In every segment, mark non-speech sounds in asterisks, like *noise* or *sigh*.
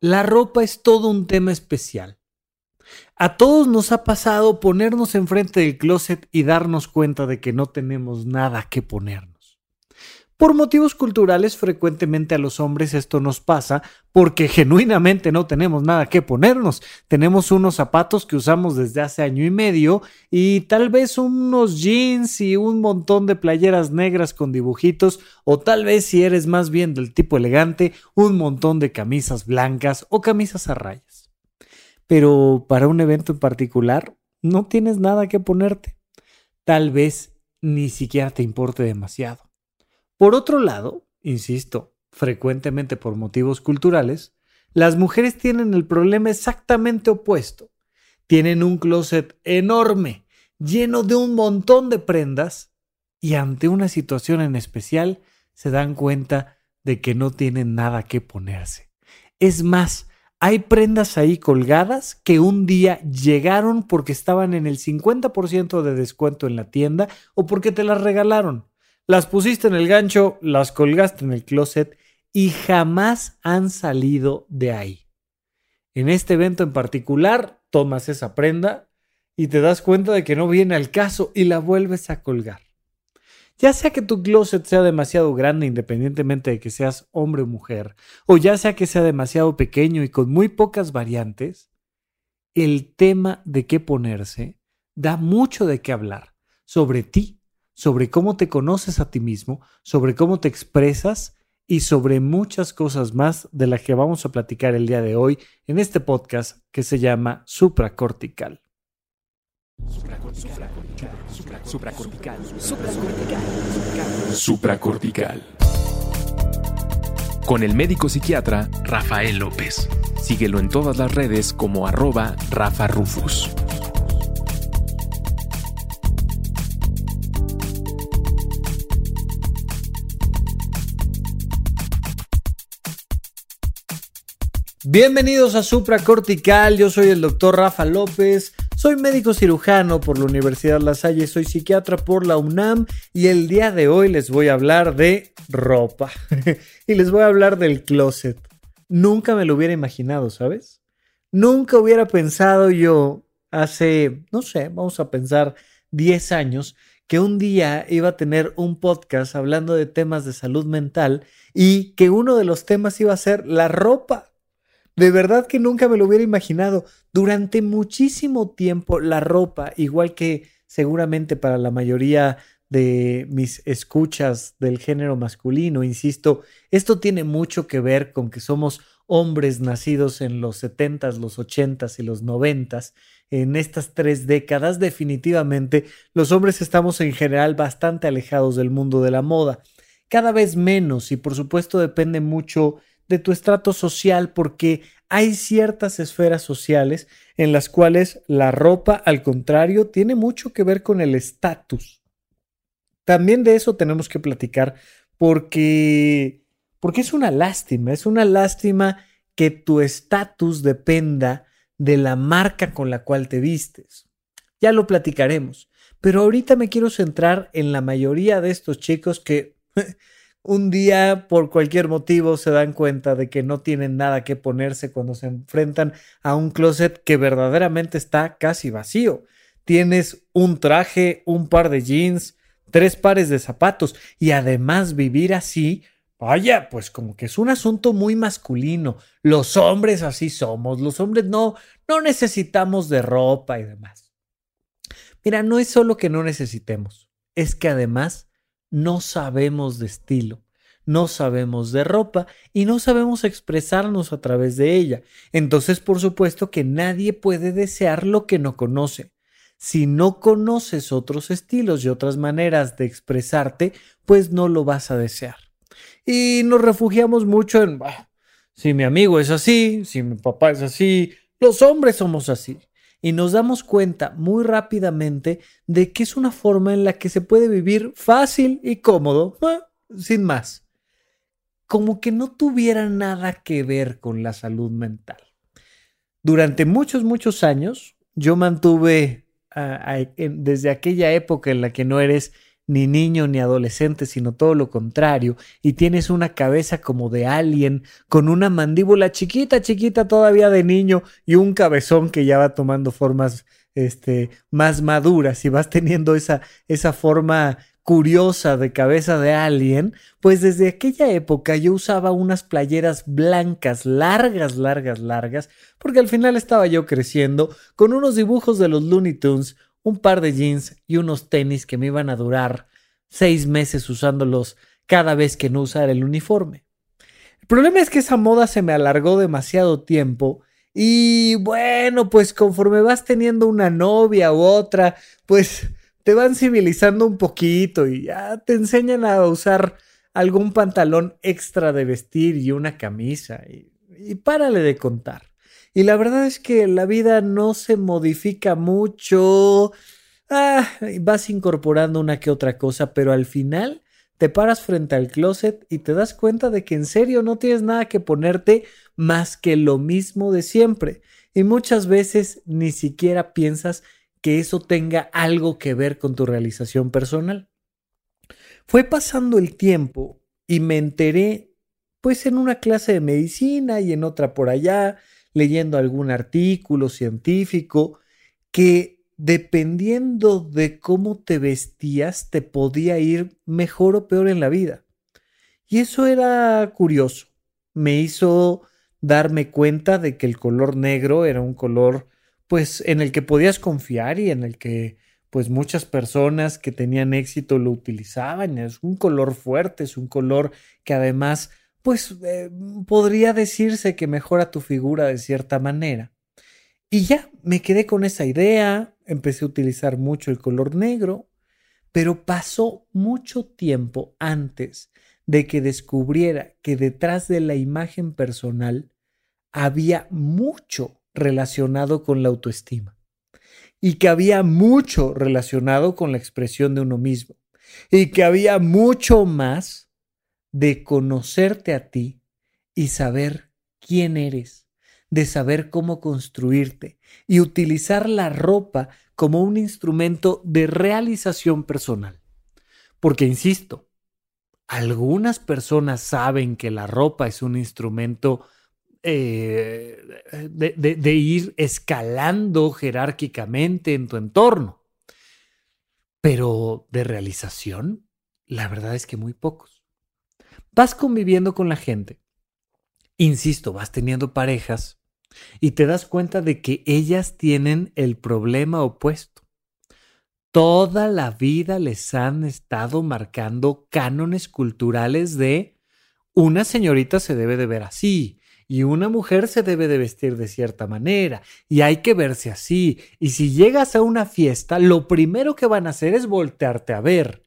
La ropa es todo un tema especial. A todos nos ha pasado ponernos enfrente del closet y darnos cuenta de que no tenemos nada que ponernos. Por motivos culturales, frecuentemente a los hombres esto nos pasa porque genuinamente no tenemos nada que ponernos. Tenemos unos zapatos que usamos desde hace año y medio y tal vez unos jeans y un montón de playeras negras con dibujitos o tal vez si eres más bien del tipo elegante, un montón de camisas blancas o camisas a rayas. Pero para un evento en particular, no tienes nada que ponerte. Tal vez ni siquiera te importe demasiado. Por otro lado, insisto, frecuentemente por motivos culturales, las mujeres tienen el problema exactamente opuesto. Tienen un closet enorme, lleno de un montón de prendas, y ante una situación en especial se dan cuenta de que no tienen nada que ponerse. Es más, hay prendas ahí colgadas que un día llegaron porque estaban en el 50% de descuento en la tienda o porque te las regalaron las pusiste en el gancho, las colgaste en el closet y jamás han salido de ahí. En este evento en particular, tomas esa prenda y te das cuenta de que no viene al caso y la vuelves a colgar. Ya sea que tu closet sea demasiado grande independientemente de que seas hombre o mujer, o ya sea que sea demasiado pequeño y con muy pocas variantes, el tema de qué ponerse da mucho de qué hablar sobre ti sobre cómo te conoces a ti mismo, sobre cómo te expresas y sobre muchas cosas más de las que vamos a platicar el día de hoy en este podcast que se llama Supracortical. Supracortical. Supracortical. Con el médico psiquiatra Rafael López. Síguelo en todas las redes como arroba Rafa Rufus. Bienvenidos a Supra Cortical, yo soy el doctor Rafa López, soy médico cirujano por la Universidad La Salle, soy psiquiatra por la UNAM y el día de hoy les voy a hablar de ropa *laughs* y les voy a hablar del closet. Nunca me lo hubiera imaginado, ¿sabes? Nunca hubiera pensado yo hace, no sé, vamos a pensar 10 años, que un día iba a tener un podcast hablando de temas de salud mental y que uno de los temas iba a ser la ropa. De verdad que nunca me lo hubiera imaginado. Durante muchísimo tiempo la ropa, igual que seguramente para la mayoría de mis escuchas del género masculino, insisto, esto tiene mucho que ver con que somos hombres nacidos en los 70s, los 80s y los 90s. En estas tres décadas definitivamente los hombres estamos en general bastante alejados del mundo de la moda. Cada vez menos y por supuesto depende mucho de tu estrato social porque hay ciertas esferas sociales en las cuales la ropa, al contrario, tiene mucho que ver con el estatus. También de eso tenemos que platicar porque, porque es una lástima, es una lástima que tu estatus dependa de la marca con la cual te vistes. Ya lo platicaremos, pero ahorita me quiero centrar en la mayoría de estos chicos que un día por cualquier motivo se dan cuenta de que no tienen nada que ponerse cuando se enfrentan a un closet que verdaderamente está casi vacío. Tienes un traje, un par de jeans, tres pares de zapatos y además vivir así, vaya, pues como que es un asunto muy masculino. Los hombres así somos, los hombres no no necesitamos de ropa y demás. Mira, no es solo que no necesitemos, es que además no sabemos de estilo, no sabemos de ropa y no sabemos expresarnos a través de ella. Entonces, por supuesto que nadie puede desear lo que no conoce. Si no conoces otros estilos y otras maneras de expresarte, pues no lo vas a desear. Y nos refugiamos mucho en, si mi amigo es así, si mi papá es así, los hombres somos así y nos damos cuenta muy rápidamente de que es una forma en la que se puede vivir fácil y cómodo, sin más. Como que no tuviera nada que ver con la salud mental. Durante muchos, muchos años, yo mantuve desde aquella época en la que no eres ni niño ni adolescente, sino todo lo contrario, y tienes una cabeza como de alien, con una mandíbula chiquita, chiquita todavía de niño y un cabezón que ya va tomando formas este, más maduras y vas teniendo esa, esa forma curiosa de cabeza de alien, pues desde aquella época yo usaba unas playeras blancas, largas, largas, largas, porque al final estaba yo creciendo con unos dibujos de los Looney Tunes, un par de jeans y unos tenis que me iban a durar seis meses usándolos cada vez que no usara el uniforme. El problema es que esa moda se me alargó demasiado tiempo y bueno, pues conforme vas teniendo una novia u otra, pues te van civilizando un poquito y ya te enseñan a usar algún pantalón extra de vestir y una camisa y, y párale de contar. Y la verdad es que la vida no se modifica mucho. Ah, vas incorporando una que otra cosa, pero al final te paras frente al closet y te das cuenta de que en serio no tienes nada que ponerte más que lo mismo de siempre. Y muchas veces ni siquiera piensas que eso tenga algo que ver con tu realización personal. Fue pasando el tiempo y me enteré, pues en una clase de medicina y en otra por allá, leyendo algún artículo científico, que dependiendo de cómo te vestías, te podía ir mejor o peor en la vida. Y eso era curioso. Me hizo darme cuenta de que el color negro era un color pues en el que podías confiar y en el que pues muchas personas que tenían éxito lo utilizaban. Es un color fuerte, es un color que además pues eh, podría decirse que mejora tu figura de cierta manera. Y ya me quedé con esa idea, empecé a utilizar mucho el color negro, pero pasó mucho tiempo antes de que descubriera que detrás de la imagen personal había mucho relacionado con la autoestima y que había mucho relacionado con la expresión de uno mismo y que había mucho más de conocerte a ti y saber quién eres, de saber cómo construirte y utilizar la ropa como un instrumento de realización personal. Porque, insisto, algunas personas saben que la ropa es un instrumento eh, de, ir escalando jerárquicamente en tu entorno. Pero de realización, la verdad es que muy pocos. Vas conviviendo con la gente. Insisto, vas teniendo parejas y te das cuenta de que ellas tienen el problema opuesto. Toda la vida les han estado marcando cánones culturales de una señorita se debe de ver así, y una mujer se debe de vestir de cierta manera y hay que verse así. Y si llegas a una fiesta, lo primero que van a hacer es voltearte a ver.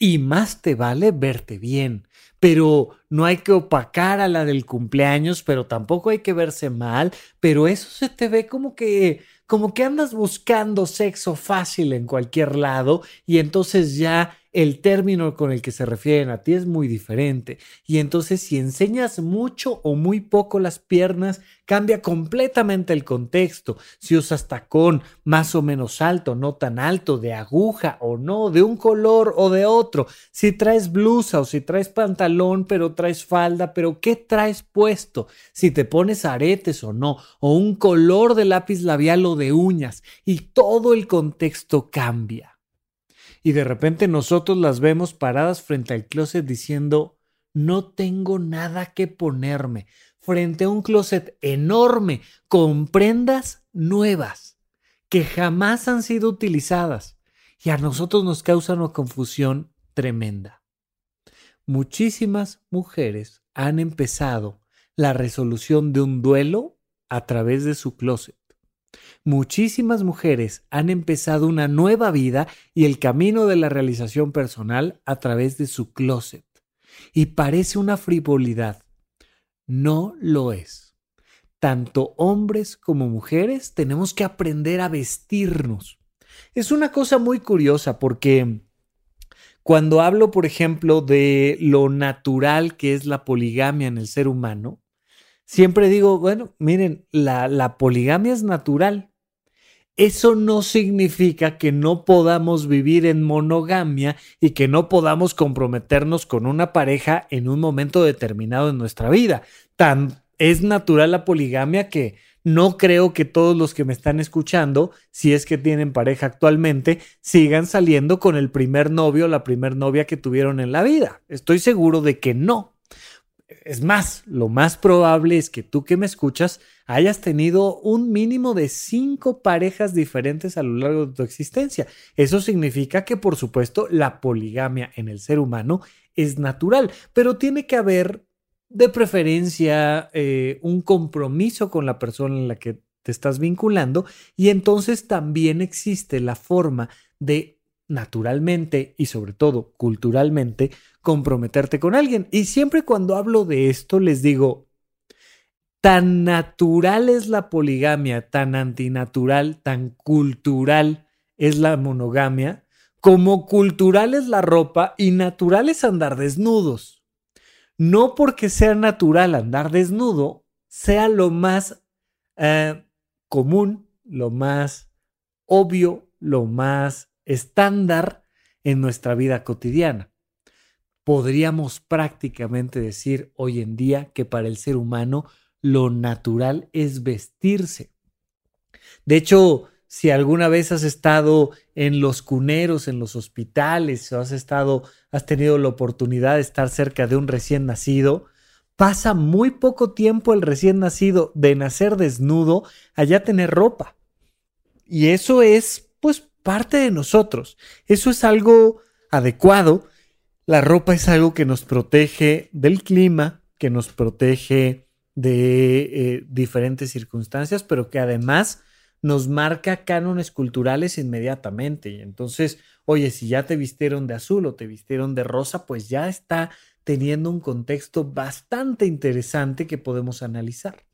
Y más te vale verte bien. Pero no hay que opacar a la del cumpleaños, pero tampoco hay que verse mal. Pero eso se te ve como que como que andas buscando sexo fácil en cualquier lado y entonces ya el término con el que se refieren a ti es muy diferente. Y entonces si enseñas mucho o muy poco las piernas, cambia completamente el contexto. Si usas tacón más o menos alto, no tan alto, de aguja o no, de un color o de otro. Si traes blusa o si traes pantalón, pero traes falda, pero ¿qué traes puesto? Si te pones aretes o no, o un color de lápiz labial o de uñas. Y todo el contexto cambia y de repente nosotros las vemos paradas frente al closet diciendo, no tengo nada que ponerme, frente a un closet enorme con prendas nuevas que jamás han sido utilizadas y a nosotros nos causa una confusión tremenda. Muchísimas mujeres han empezado la resolución de un duelo a través de su closet muchísimas mujeres han empezado una nueva vida y el camino de la realización personal a través de su closet. Y parece una frivolidad. No lo es. Tanto hombres como mujeres tenemos que aprender a vestirnos. Es una cosa muy curiosa porque cuando hablo, por ejemplo, de lo natural que es la poligamia en el ser humano, siempre digo, bueno, miren, la, poligamia es natural eso no significa que no podamos vivir en monogamia y que no podamos comprometernos con una pareja en un momento determinado en nuestra vida. Tan es natural la poligamia que no creo que todos los que me están escuchando, si es que tienen pareja actualmente, sigan saliendo con el primer novio o la primer novia que tuvieron en la vida. Estoy seguro de que no. Es más, lo más probable es que tú que me escuchas hayas tenido un mínimo de cinco parejas diferentes a lo largo de tu existencia. Eso significa que, por supuesto, la poligamia en el ser humano es natural, pero tiene que haber de preferencia eh, un compromiso con la persona en la que te estás vinculando y entonces también existe la forma de naturalmente y sobre todo culturalmente comprometerte con alguien. Y siempre cuando hablo de esto les digo, tan natural es la poligamia, tan antinatural, tan cultural es la monogamia, como cultural es la ropa y natural es andar desnudos no porque sea natural andar desnudo, sea lo más eh, común, lo más obvio, lo más estándar en nuestra vida cotidiana. Podríamos prácticamente decir hoy en día que para el ser humano lo natural es vestirse. De hecho, si alguna vez has estado en los cuneros, en los hospitales, o has estado, has tenido la oportunidad de estar cerca de un recién nacido, pasa muy poco tiempo el recién nacido de nacer desnudo allá tener ropa. Y eso es, pues, parte de nosotros. Eso es algo adecuado. La ropa es algo que nos protege del clima, que nos protege de eh, diferentes circunstancias, pero que además nos marca cánones culturales inmediatamente. Y entonces, oye, si ya te vistieron de azul o te vistieron de rosa, pues ya está teniendo un contexto bastante interesante que podemos analizar.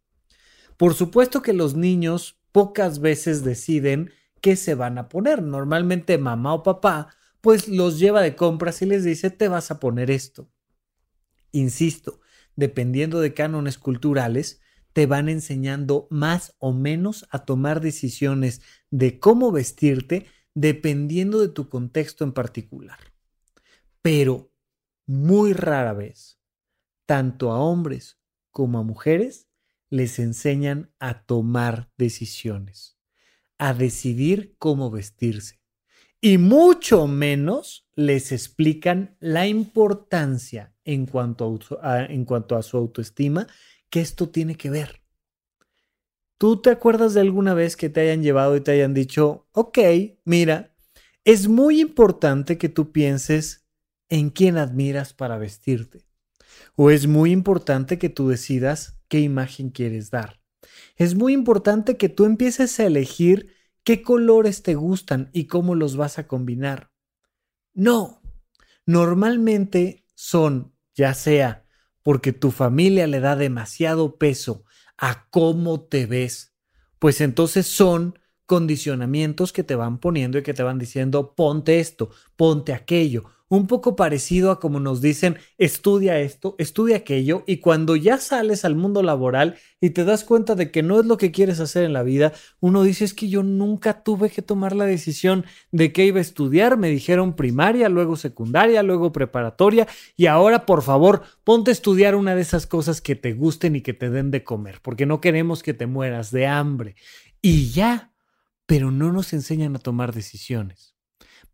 Por supuesto que los niños pocas veces deciden qué se van a poner. Normalmente mamá o papá pues los lleva de compras y les dice te vas a poner esto. Insisto, dependiendo de cánones culturales, te van enseñando más o menos a tomar decisiones de cómo vestirte dependiendo de tu contexto en particular. Pero muy rara vez, tanto a hombres como a mujeres, les enseñan a tomar decisiones, a decidir cómo vestirse. Y mucho menos les explican la importancia en cuanto a, en cuanto a su autoestima que esto tiene que ver. ¿Tú te acuerdas de alguna vez que te hayan llevado y te hayan dicho, ok, mira, es muy importante que tú pienses en quién admiras para vestirte? ¿O es muy importante que tú decidas qué imagen quieres dar? Es muy importante que tú empieces a elegir qué colores te gustan y cómo los vas a combinar. No, normalmente son, ya sea porque tu familia le da demasiado peso a cómo te ves, pues entonces son condicionamientos que te van poniendo y que te van diciendo ponte esto, ponte aquello, un poco parecido a como nos dicen, estudia esto, estudia aquello, y cuando ya sales al mundo laboral y te das cuenta de que no es lo que quieres hacer en la vida, uno dice, es que yo nunca tuve que tomar la decisión de qué iba a estudiar, me dijeron primaria, luego secundaria, luego preparatoria, y ahora por favor, ponte a estudiar una de esas cosas que te gusten y que te den de comer, porque no queremos que te mueras de hambre. Y ya, pero no nos enseñan a tomar decisiones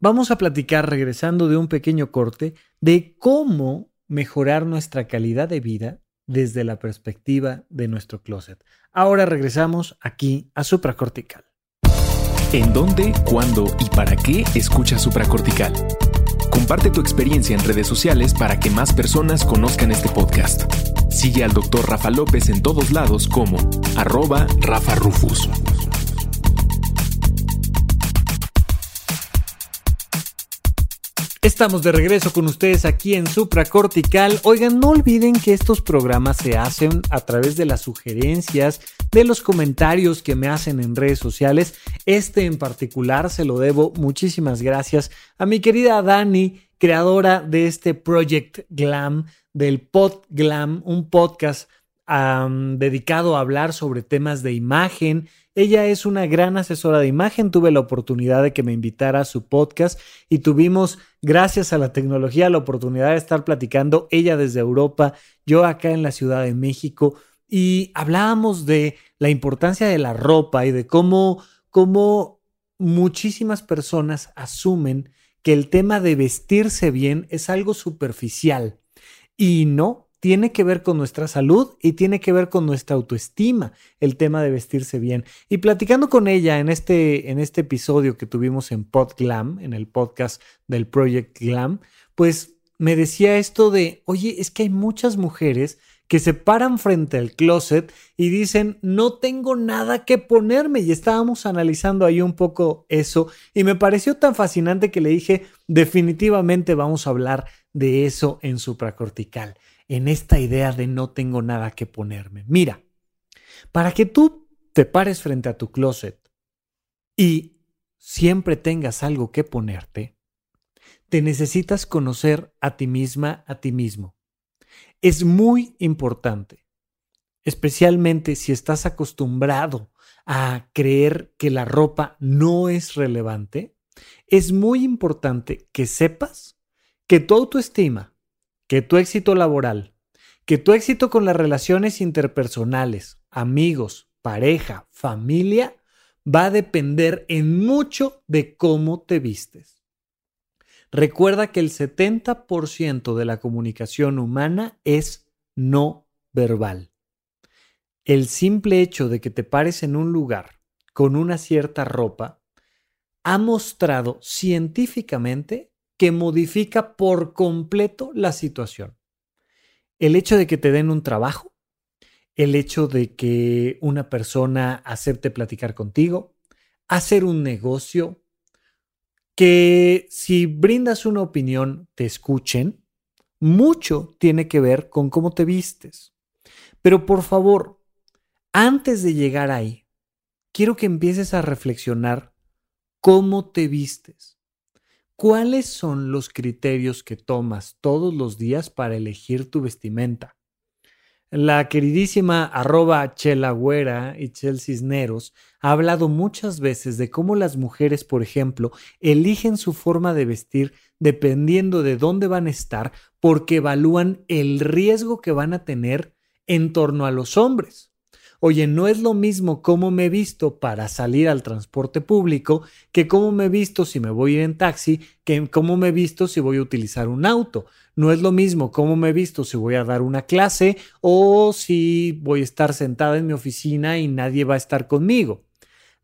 vamos a platicar regresando de un pequeño corte de cómo mejorar nuestra calidad de vida desde la perspectiva de nuestro closet. Ahora regresamos aquí a supracortical. ¿En dónde, cuándo y para qué escucha supracortical? Comparte tu experiencia en redes sociales para que más personas conozcan este podcast. Sigue al doctor Rafa López en todos lados como arroba Rafa Rufus. Estamos de regreso con ustedes aquí en Supracortical. Oigan, no olviden que estos programas se hacen a través de las sugerencias, de los comentarios que me hacen en redes sociales. Este en particular se lo debo muchísimas gracias a mi querida Dani, creadora de este Project Glam, del Pod Glam, un podcast dedicado a hablar sobre temas de imagen Ella es una gran asesora de imagen. Tuve la oportunidad de que me invitara a su podcast y tuvimos, gracias a la tecnología, la oportunidad de estar platicando, ella desde Europa, yo acá en la Ciudad de México, y hablábamos de la importancia de la ropa y de cómo, cómo muchísimas personas asumen que el tema de vestirse bien es algo superficial. Y no, tiene que ver con nuestra salud y tiene que ver con nuestra autoestima, el tema de vestirse bien. Y platicando con ella en este, en este episodio que tuvimos en PodGlam, en el podcast del Project Glam, pues me decía esto de, oye, es que hay muchas mujeres que se paran frente al closet y dicen, no tengo nada que ponerme. Y estábamos analizando ahí un poco eso y me pareció tan fascinante que le dije, definitivamente vamos a hablar de eso en supracortical en esta idea de no tengo nada que ponerme. Mira, para que tú te pares frente a tu closet y siempre tengas algo que ponerte, te necesitas conocer a ti misma, a ti mismo. Es muy importante, especialmente si estás acostumbrado a creer que la ropa no es relevante, es muy importante que sepas que tu autoestima, que tu éxito laboral, que tu éxito con las relaciones interpersonales, amigos, pareja, familia, va a depender en mucho de cómo te vistes. Recuerda que el 70% de la comunicación humana es no verbal. El simple hecho de que te pares en un lugar con una cierta ropa ha mostrado científicamente que modifica por completo la situación. El hecho de que te den un trabajo, el hecho de que una persona acepte platicar contigo, hacer un negocio, que si brindas una opinión te escuchen, mucho tiene que ver con cómo te vistes. Pero por favor, antes de llegar ahí, quiero que empieces a reflexionar cómo te vistes. ¿Cuáles son los criterios que tomas todos los días para elegir tu vestimenta? La queridísima arroba Chelagüera y Chel Cisneros ha hablado muchas veces de cómo las mujeres, por ejemplo, eligen su forma de vestir dependiendo de dónde van a estar porque evalúan el riesgo que van a tener en torno a los hombres. Oye, no es lo mismo cómo me he visto para salir al transporte público que cómo me he visto si me voy a ir en taxi, que cómo me he visto si voy a utilizar un auto. No es lo mismo cómo me he visto si voy a dar una clase o si voy a estar sentada en mi oficina y nadie va a estar conmigo.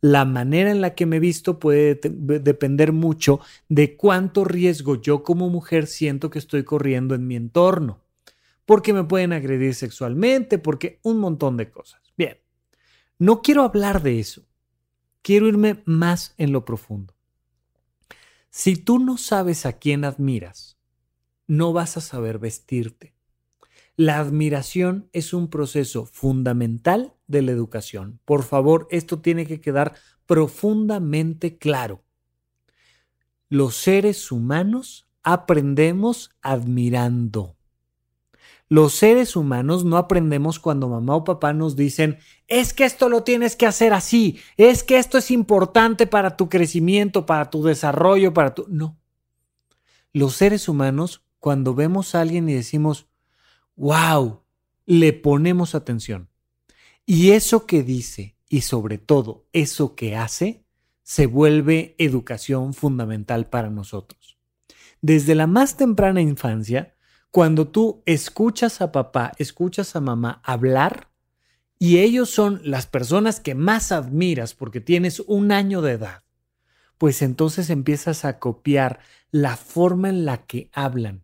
La manera en la que me he visto puede depender mucho de cuánto riesgo yo como mujer siento que estoy corriendo en mi entorno. Porque me pueden agredir sexualmente, porque un montón de cosas. No quiero hablar de eso. Quiero irme más en lo profundo. Si tú no sabes a quién admiras, no vas a saber vestirte. La admiración es un proceso fundamental de la educación. Por favor, esto tiene que quedar profundamente claro. Los seres humanos aprendemos admirando. Los seres humanos no aprendemos cuando mamá o papá nos dicen, es que esto lo tienes que hacer así, es que esto es importante para tu crecimiento, para tu desarrollo, para tu... No. Los seres humanos, cuando vemos a alguien y decimos, wow, le ponemos atención. Y eso que dice y sobre todo eso que hace, se vuelve educación fundamental para nosotros. Desde la más temprana infancia, cuando tú escuchas a papá, escuchas a mamá hablar y ellos son las personas que más admiras porque tienes un año de edad, pues entonces empiezas a copiar la forma en la que hablan,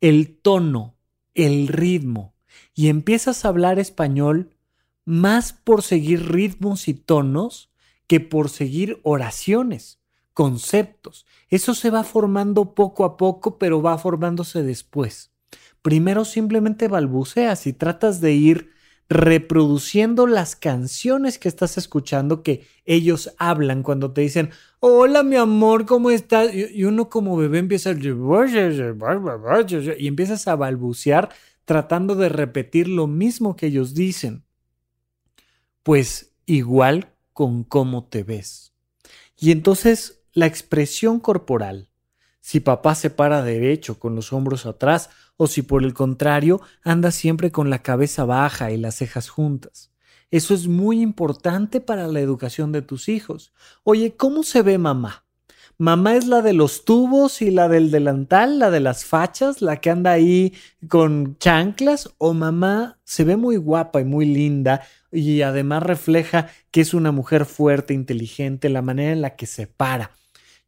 el tono, el ritmo, y empiezas a hablar español más por seguir ritmos y tonos que por seguir oraciones conceptos. Eso se va formando poco a poco, pero va formándose después. Primero simplemente balbuceas y tratas de ir reproduciendo las canciones que estás escuchando que ellos hablan cuando te dicen, hola mi amor, ¿cómo estás? Y uno como bebé empieza a... y empiezas a balbucear tratando de repetir lo mismo que ellos dicen. Pues igual con cómo te ves. Y entonces la expresión corporal, si papá se para derecho con los hombros atrás o si por el contrario anda siempre con la cabeza baja y las cejas juntas. Eso es muy importante para la educación de tus hijos. Oye, ¿cómo se ve mamá? Mamá es la de los tubos y la del delantal, la de las fachas, la que anda ahí con chanclas, o mamá se ve muy guapa y muy linda y además refleja que es una mujer fuerte, inteligente, la manera en la que se para.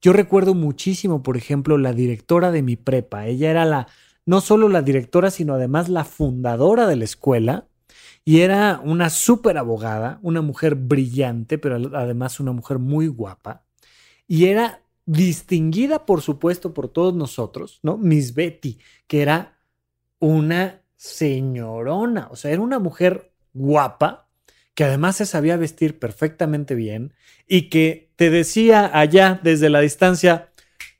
Yo recuerdo muchísimo, por ejemplo, la directora de mi prepa. Ella era la, no solo la directora, sino además la fundadora de la escuela. Y era una súper abogada, una mujer brillante, pero además una mujer muy guapa. Y era distinguida, por supuesto, por todos nosotros, ¿no? Miss Betty, que era una señorona, o sea, era una mujer guapa, que además se sabía vestir perfectamente bien y que te decía allá desde la distancia,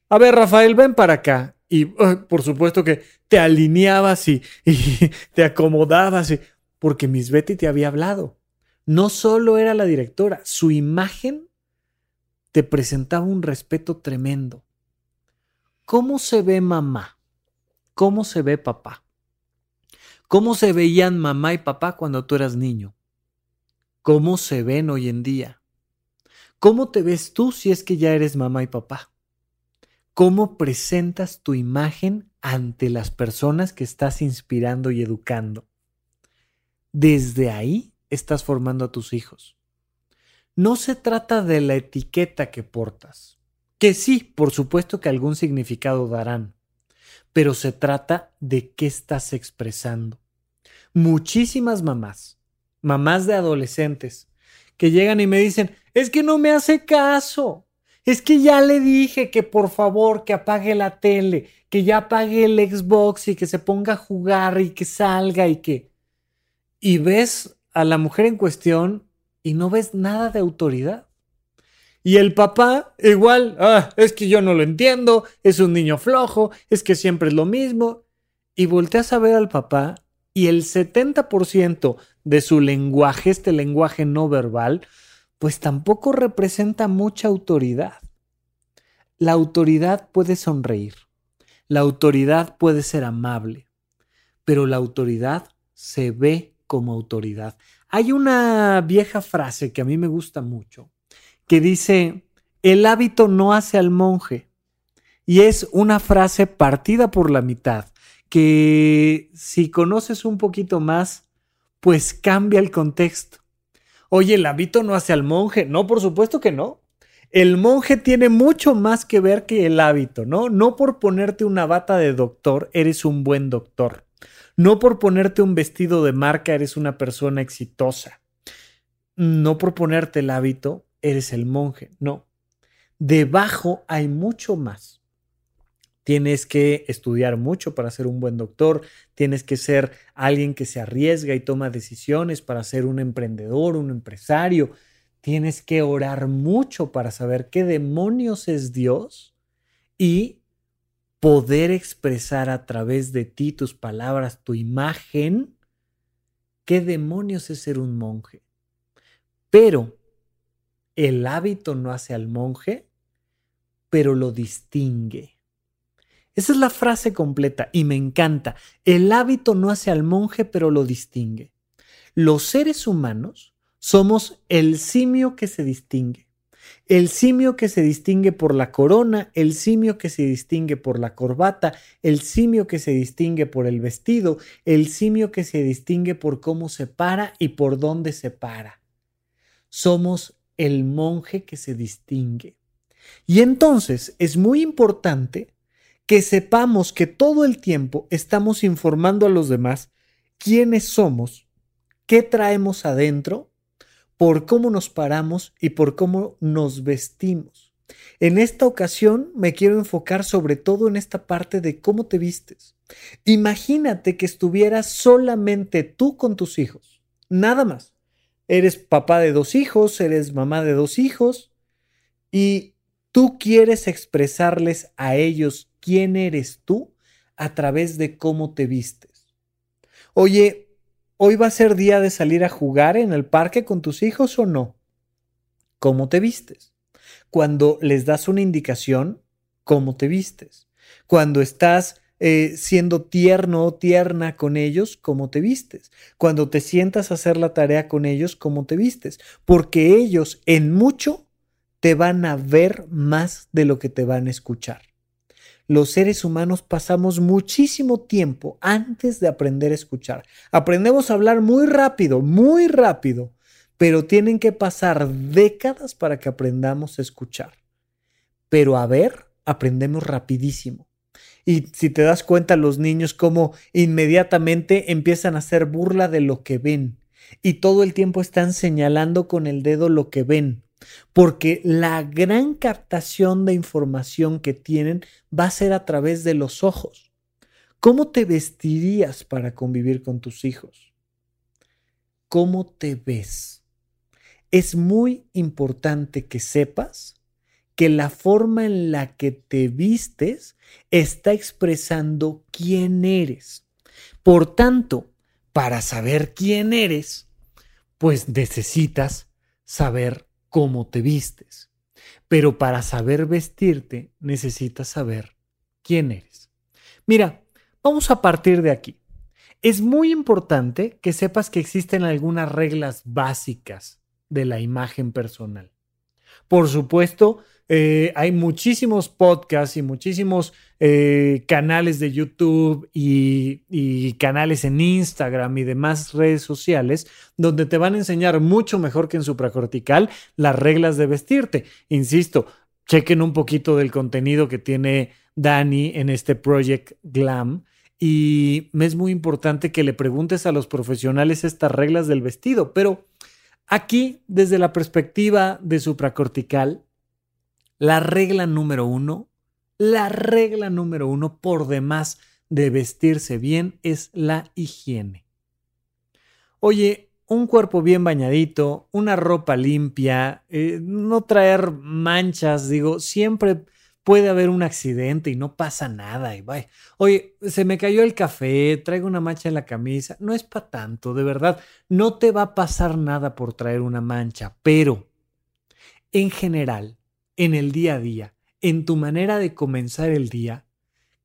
a ver, Rafael, ven para acá. Y por supuesto que te alineabas y, *laughs* y te acomodabas, porque Miss Betty te había hablado. No solo era la directora, su imagen te presentaba un respeto tremendo. ¿Cómo se ve mamá? ¿Cómo se ve papá? ¿Cómo se veían mamá y papá cuando tú eras niño? ¿Cómo se ven hoy en día? ¿Cómo te ves tú si es que ya eres mamá y papá? ¿Cómo presentas tu imagen ante las personas que estás inspirando y educando? Desde ahí estás formando a tus hijos no se trata de la etiqueta que portas, que sí, por supuesto que algún significado darán, pero se trata de qué estás expresando. Muchísimas mamás, mamás de adolescentes, que llegan y me dicen, es que no me hace caso, es que ya le dije que por favor que apague la tele, que ya apague el Xbox y que se ponga a jugar y que salga y que... Y ves a la mujer en cuestión y no ves nada de autoridad. Y el papá, igual, ah, es que yo no lo entiendo, es un niño flojo, es que siempre es lo mismo. Y volteas a ver al papá y el 70% de su lenguaje, este lenguaje no verbal, pues tampoco representa mucha autoridad. La autoridad puede sonreír, la autoridad puede ser amable, pero la autoridad se ve como autoridad. Hay una vieja frase que a mí me gusta mucho, que dice, el hábito no hace al monje. Y es una frase partida por la mitad, que si conoces un poquito más, pues cambia el contexto. Oye, el hábito no hace al monje. No, por supuesto que no. El monje tiene mucho más que ver que el hábito, ¿no? No por ponerte una bata de doctor eres un buen doctor. No por ponerte un vestido de marca eres una persona exitosa. No por ponerte el hábito eres el monje. No. Debajo hay mucho más. Tienes que estudiar mucho para ser un buen doctor, tienes que ser alguien que se arriesga y toma decisiones para ser un emprendedor, un empresario, tienes que orar mucho para saber qué demonios es Dios y poder expresar a través de ti tus palabras, tu imagen, qué demonios es ser un monje. Pero el hábito no hace al monje, pero lo distingue. Esa es la frase completa y me encanta. El hábito no hace al monje, pero lo distingue. Los seres humanos somos el simio que se distingue el simio que se distingue por la corona, el simio que se distingue por la corbata, el simio que se distingue por el vestido, el simio que se distingue por cómo se para y por dónde se para. Somos el monje que se distingue. Y entonces es muy importante que sepamos que todo el tiempo estamos informando a los demás quiénes somos, qué traemos adentro por cómo nos paramos y por cómo nos vestimos. En esta ocasión me quiero enfocar sobre todo en esta parte de cómo te vistes. Imagínate que estuvieras solamente tú con tus hijos, nada más. Eres papá de dos hijos, eres mamá de dos hijos y tú quieres expresarles a ellos quién eres tú a través de cómo te vistes. Oye, ¿Hoy va a ser día de salir a jugar en el parque con tus hijos o no? cómo te vistes. Cuando les das una indicación, cómo te vistes. Cuando estás eh, siendo tierno o tierna con ellos, cómo te vistes. Cuando te sientas a hacer la tarea con ellos, cómo te vistes. Porque ellos en mucho te van a ver más de lo que te van a escuchar. Los seres humanos pasamos muchísimo tiempo antes de aprender a escuchar. Aprendemos a hablar muy rápido, muy rápido, pero tienen que pasar décadas para que aprendamos a escuchar. Pero a ver, aprendemos rapidísimo. Y si te das cuenta, los niños como inmediatamente empiezan a hacer burla de lo que ven y todo el tiempo están señalando con el dedo lo que ven, porque la gran captación de información que tienen va a ser a través de los ojos. ¿Cómo te vestirías para convivir con tus hijos? ¿Cómo te ves? Es muy importante que sepas que la forma en la que te vistes está expresando quién eres. Por tanto, para saber quién eres, pues necesitas saber cómo te vistes. Pero para saber vestirte, necesitas saber quién eres. Mira, vamos a partir de aquí. Es muy importante que sepas que existen algunas reglas básicas de la imagen personal. Por supuesto, eh, hay muchísimos podcasts y muchísimos eh, canales de YouTube y, canales en Instagram y demás redes sociales donde te van a enseñar mucho mejor que en supracortical las reglas de vestirte. Insisto, chequen un poquito del contenido que tiene Dani en este Project Glam. Y es muy importante que le preguntes a los profesionales estas reglas del vestido, pero aquí, desde la perspectiva de supracortical, la regla número uno, la regla número uno por demás de vestirse bien es la higiene. Oye, un cuerpo bien bañadito, una ropa limpia, eh, no traer manchas, digo, siempre puede haber un accidente y no pasa nada. Y Oye, se me cayó el café, traigo una mancha en la camisa. No es para tanto, de verdad. No te va a pasar nada por traer una mancha, pero en general, en el día a día, en tu manera de comenzar el día,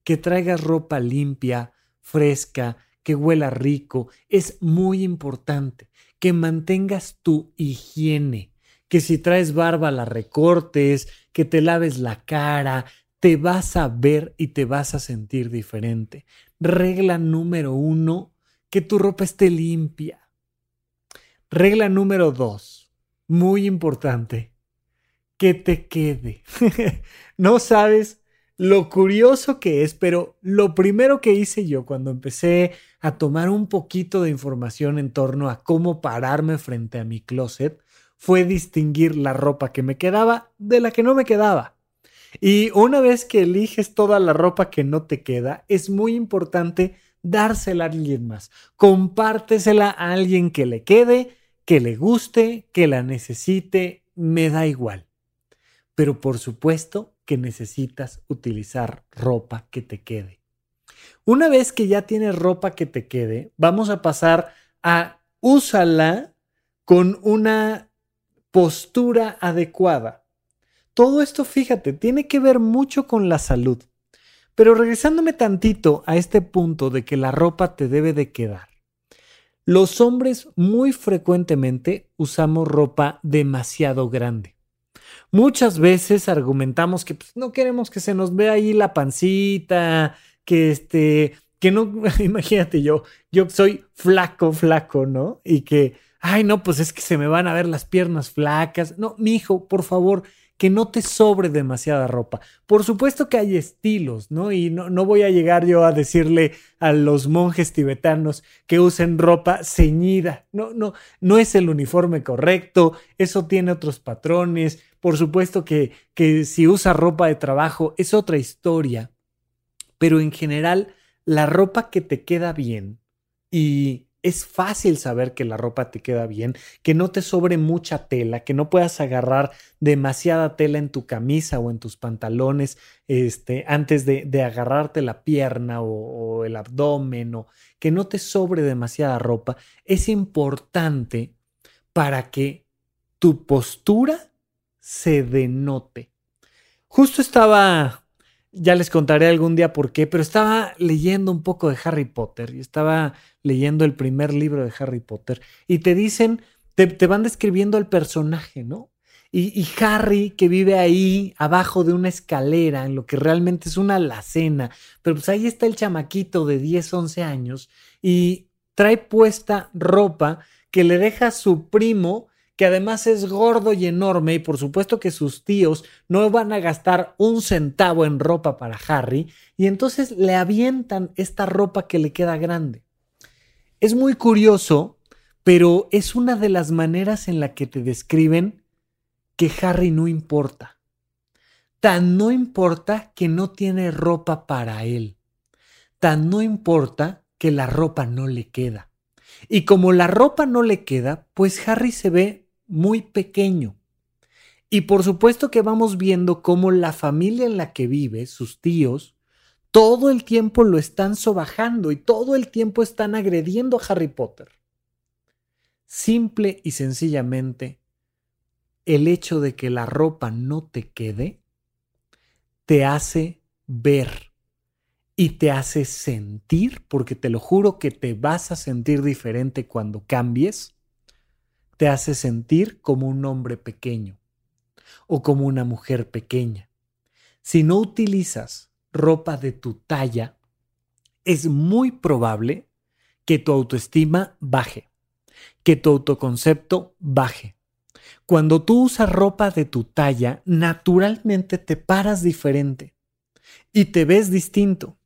que traigas ropa limpia, fresca, que huela rico, es muy importante que mantengas tu higiene, que si traes barba la recortes, que te laves la cara, te vas a ver y te vas a sentir diferente. Regla número uno, que tu ropa esté limpia. Regla número dos, muy importante, que te quede. *laughs* no sabes lo curioso que es, pero lo primero que hice yo cuando empecé a tomar un poquito de información en torno a cómo pararme frente a mi closet fue distinguir la ropa que me quedaba de la que no me quedaba. Y una vez que eliges toda la ropa que no te queda, es muy importante dársela a alguien más. Compártesela a alguien que le quede, que le guste, que la necesite, me da igual pero por supuesto que necesitas utilizar ropa que te quede. Una vez que ya tienes ropa que te quede, vamos a pasar a úsala con una postura adecuada. Todo esto, fíjate, tiene que ver mucho con la salud. Pero regresándome tantito a este punto de que la ropa te debe de quedar. Los hombres muy frecuentemente usamos ropa demasiado grande. Muchas veces argumentamos que pues, no queremos que se nos vea ahí la pancita, que este, que no, *laughs* imagínate yo, yo soy flaco, flaco, ¿no? Y que, ay, no, pues es que se me van a ver las piernas flacas. No, mi hijo, por favor, que no te sobre demasiada ropa. Por supuesto que hay estilos, ¿no? Y no, no, voy a llegar yo a decirle a los monjes tibetanos que usen ropa ceñida. No, no, no es el uniforme correcto, eso tiene otros patrones. Por supuesto que, que si usa ropa de trabajo es otra historia. Pero en general, la ropa que te queda bien y es fácil saber que la ropa te queda bien, que no te sobre mucha tela, que no puedas agarrar demasiada tela en tu camisa o en tus pantalones este, antes de, agarrarte la pierna o, o el abdomen o que no te sobre demasiada ropa. Es importante para que tu postura se denote. Justo estaba, ya les contaré algún día por qué, pero estaba leyendo un poco de Harry Potter y estaba leyendo el primer libro de Harry Potter y te dicen, te, van describiendo al personaje, ¿no? Y, Harry, que vive ahí abajo de una escalera, en lo que realmente es una alacena, pero pues ahí está el chamaquito de 10, 11 años y trae puesta ropa que le deja su primo, que además es gordo y enorme, y por supuesto que sus tíos no van a gastar un centavo en ropa para Harry, y entonces le avientan esta ropa que le queda grande. Es muy curioso, pero es una de las maneras en la que te describen que Harry no importa. Tan no importa que no tiene ropa para él. Tan no importa que la ropa no le queda. Y como la ropa no le queda, pues Harry se ve muy pequeño. Y por supuesto que vamos viendo cómo la familia en la que vive, sus tíos, todo el tiempo lo están sobajando y todo el tiempo están agrediendo a Harry Potter. Simple y sencillamente el hecho de que la ropa no te quede te hace ver y te hace sentir, porque te lo juro que te vas a sentir diferente cuando cambies, te hace sentir como un hombre pequeño o como una mujer pequeña. Si no utilizas ropa de tu talla, es muy probable que tu autoestima baje, que tu autoconcepto baje, cuando tú usas ropa de tu talla, naturalmente te paras diferente y te ves distinto.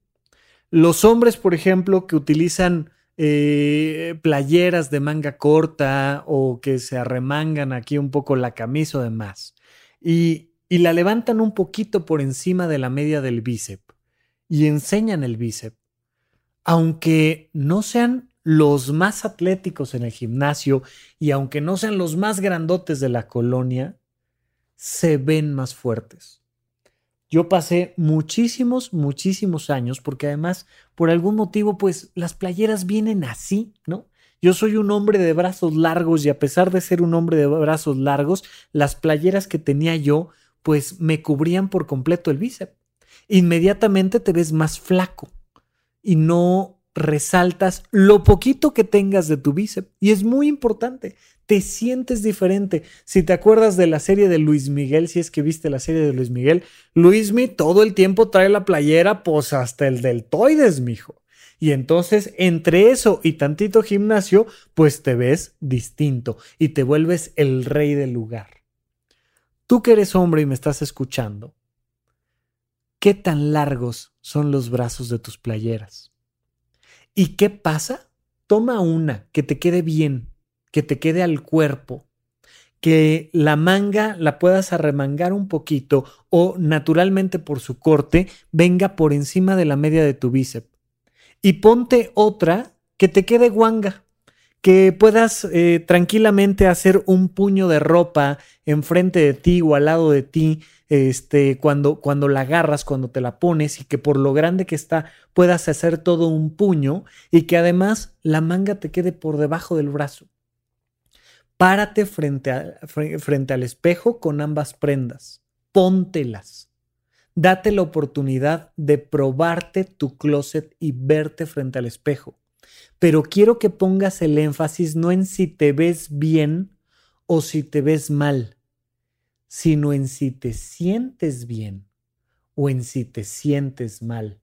Los hombres, por ejemplo, que utilizan eh, playeras de manga corta o que se arremangan aquí un poco la camisa o demás y, y la levantan un poquito por encima de la media del bíceps y enseñan el bíceps, aunque no sean los más atléticos en el gimnasio y aunque no sean los más grandotes de la colonia, se ven más fuertes. Yo pasé muchísimos, muchísimos años porque además, por algún motivo, pues las playeras vienen así, ¿no? Yo soy un hombre de brazos largos y a pesar de ser un hombre de brazos largos, las playeras que tenía yo, pues me cubrían por completo el bíceps. Inmediatamente te ves más flaco y no resaltas lo poquito que tengas de tu bíceps. Y es muy importante. Te sientes diferente. Si te acuerdas de la serie de Luis Miguel, si es que viste la serie de Luis Miguel, Luismi todo el tiempo trae la playera, pues hasta el deltoides, mijo. Y entonces, entre eso y tantito gimnasio, pues te ves distinto y te vuelves el rey del lugar. Tú que eres hombre y me estás escuchando, ¿qué tan largos son los brazos de tus playeras? ¿Y qué pasa? Toma una que te quede bien, que te quede al cuerpo, que la manga la puedas arremangar un poquito o naturalmente por su corte venga por encima de la media de tu bíceps. Y ponte otra que te quede guanga, que puedas eh, tranquilamente hacer un puño de ropa enfrente de ti o al lado de ti este, cuando, cuando la agarras, cuando te la pones y que por lo grande que está puedas hacer todo un puño y que además la manga te quede por debajo del brazo. Párate frente, frente al espejo con ambas prendas, póntelas. Date la oportunidad de probarte tu closet y verte frente al espejo. Pero quiero que pongas el énfasis no en si te ves bien o si te ves mal sino en si te sientes bien o en si te sientes mal.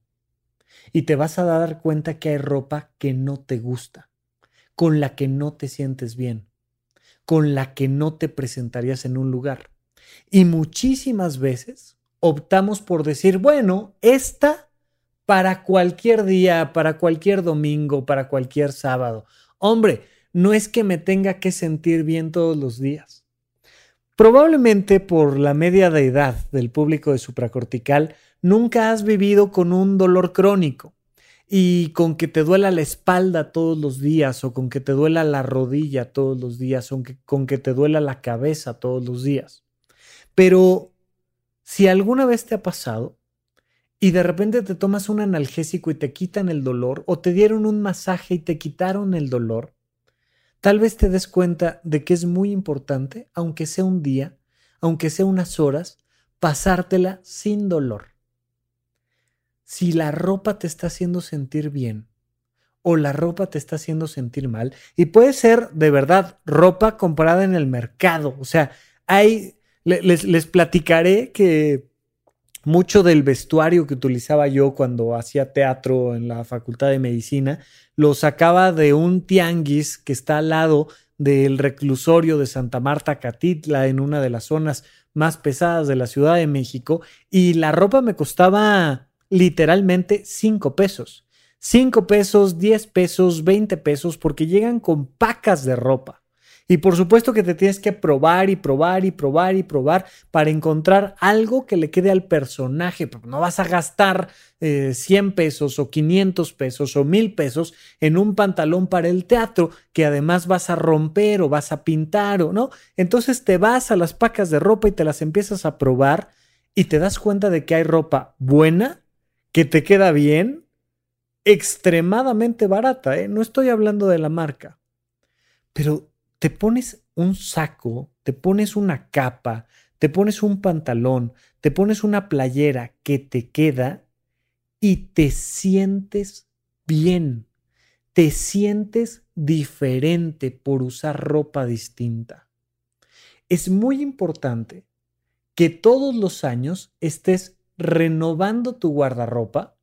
Y te vas a dar cuenta que hay ropa que no te gusta, con la que no te sientes bien, con la que no te presentarías en un lugar. Y muchísimas veces optamos por decir, bueno, esta para cualquier día, para cualquier domingo, para cualquier sábado. Hombre, no es que me tenga que sentir bien todos los días Probablemente por la media de edad del público de supracortical, nunca has vivido con un dolor crónico y con que te duela la espalda todos los días o con que te duela la rodilla todos los días o con que te duela la cabeza todos los días. Pero si alguna vez te ha pasado y de repente te tomas un analgésico y te quitan el dolor o te dieron un masaje y te quitaron el dolor, Tal vez te des cuenta de que es muy importante, aunque sea un día, aunque sea unas horas, pasártela sin dolor. Si la ropa te está haciendo sentir bien o la ropa te está haciendo sentir mal, y puede ser de verdad ropa comprada en el mercado, o sea, hay, les, les platicaré que mucho del vestuario que utilizaba yo cuando hacía teatro en la Facultad de Medicina, lo sacaba de un tianguis que está al lado del reclusorio de Santa Marta Catitla, en una de las zonas más pesadas de la Ciudad de México, y la ropa me costaba literalmente cinco pesos. cinco pesos, 10 pesos, 20 pesos, porque llegan con pacas de ropa. Y por supuesto que te tienes que probar y probar y probar y probar para encontrar algo que le quede al personaje. no vas a gastar 100 eh, pesos o 500 pesos o 1000 pesos en un pantalón para el teatro que además vas a romper o vas a pintar o no. Entonces te vas a las pacas de ropa y te las empiezas a probar y te das cuenta de que hay ropa buena, que te queda bien, extremadamente barata. ¿eh? No estoy hablando de la marca. Pero te pones un saco, te pones una capa, te pones un pantalón, te pones una playera que te queda y te sientes bien, te sientes diferente por usar ropa distinta. Es muy importante que todos los años estés renovando tu guardarropa,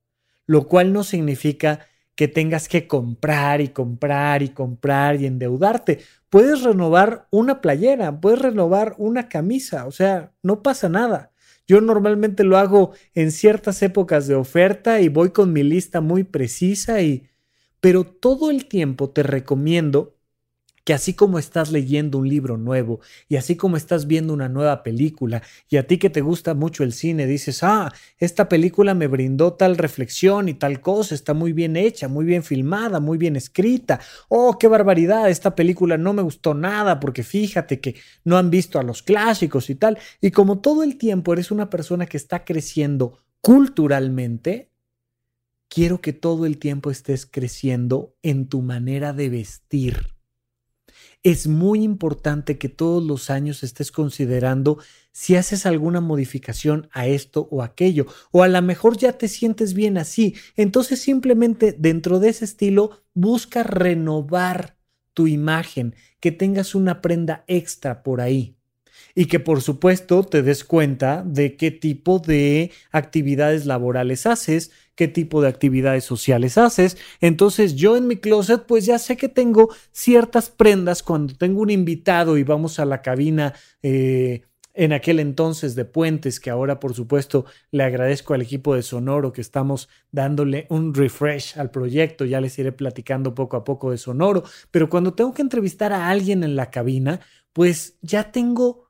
lo cual no significa que tengas que comprar y comprar y comprar y endeudarte. Puedes renovar una playera, puedes renovar una camisa, o sea, no pasa nada. Yo normalmente lo hago en ciertas épocas de oferta y voy con mi lista muy precisa y pero todo el tiempo te recomiendo que así como estás leyendo un libro nuevo y así como estás viendo una nueva película y a ti que te gusta mucho el cine dices, ah, esta película me brindó tal reflexión y tal cosa, está muy bien hecha, muy bien filmada, muy bien escrita, oh, qué barbaridad, esta película no me gustó nada porque fíjate que no han visto a los clásicos y tal, y como todo el tiempo eres una persona que está creciendo culturalmente, quiero que todo el tiempo estés creciendo en tu manera de vestir es muy importante que todos los años estés considerando si haces alguna modificación a esto o aquello, o a lo mejor ya te sientes bien así. Entonces simplemente dentro de ese estilo busca renovar tu imagen, que tengas una prenda extra por ahí y que por supuesto te des cuenta de qué tipo de actividades laborales haces, qué tipo de actividades sociales haces. Entonces yo en mi closet pues ya sé que tengo ciertas prendas cuando tengo un invitado y vamos a la cabina. Eh, en aquel entonces de Puentes, que ahora por supuesto le agradezco al equipo de Sonoro que estamos dándole un refresh al proyecto, ya les iré platicando poco a poco de Sonoro, pero cuando tengo que entrevistar a alguien en la cabina, pues ya tengo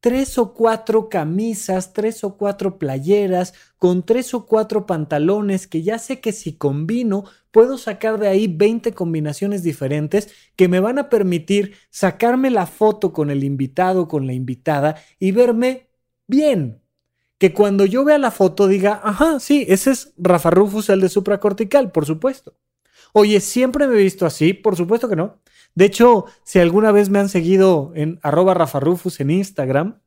tres o cuatro camisas, tres o cuatro playeras, con tres o cuatro pantalones que ya sé que si combino puedo sacar de ahí 20 combinaciones diferentes que me van a permitir sacarme la foto con el invitado, con la invitada y verme bien. Que cuando yo vea la foto diga, ajá, sí, ese es Rafa Rufus, el de supracortical, por supuesto. Oye, ¿siempre me he visto así? Por supuesto que no. De hecho, si alguna vez me han seguido en arroba rafarufus en Instagram,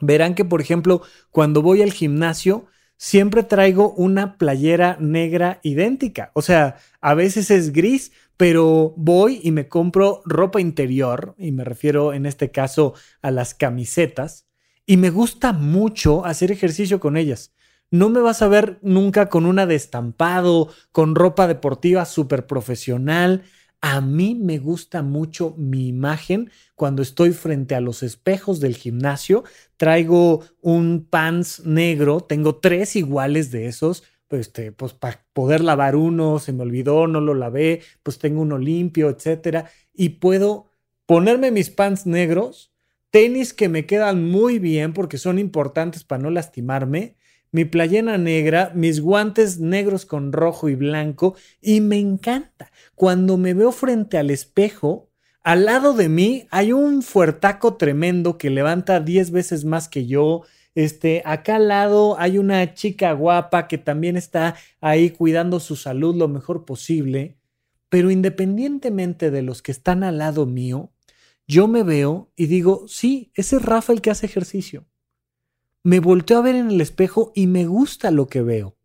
verán que, por ejemplo, cuando voy al gimnasio, siempre traigo una playera negra idéntica. O sea, a veces es gris, pero voy y me compro ropa interior, y me refiero en este caso a las camisetas, y me gusta mucho hacer ejercicio con ellas. No me vas a ver nunca con una de estampado, con ropa deportiva súper profesional. A mí me gusta mucho mi imagen cuando estoy frente a los espejos del gimnasio. Traigo un pants negro, tengo tres iguales de esos. Pues, este, pues para poder lavar uno, se me olvidó, no lo lavé, pues tengo uno limpio, etcétera. Y puedo ponerme mis pants negros, tenis que me quedan muy bien porque son importantes para no lastimarme mi playera negra, mis guantes negros con rojo y blanco y me encanta. Cuando me veo frente al espejo, al lado de mí hay un fuertaco tremendo que levanta 10 veces más que yo. Este, acá al lado hay una chica guapa que también está ahí cuidando su salud lo mejor posible. Pero independientemente de los que están al lado mío, yo me veo y digo, sí, ese es Rafa el que hace ejercicio. Me volteo a ver en el espejo y me gusta lo que veo.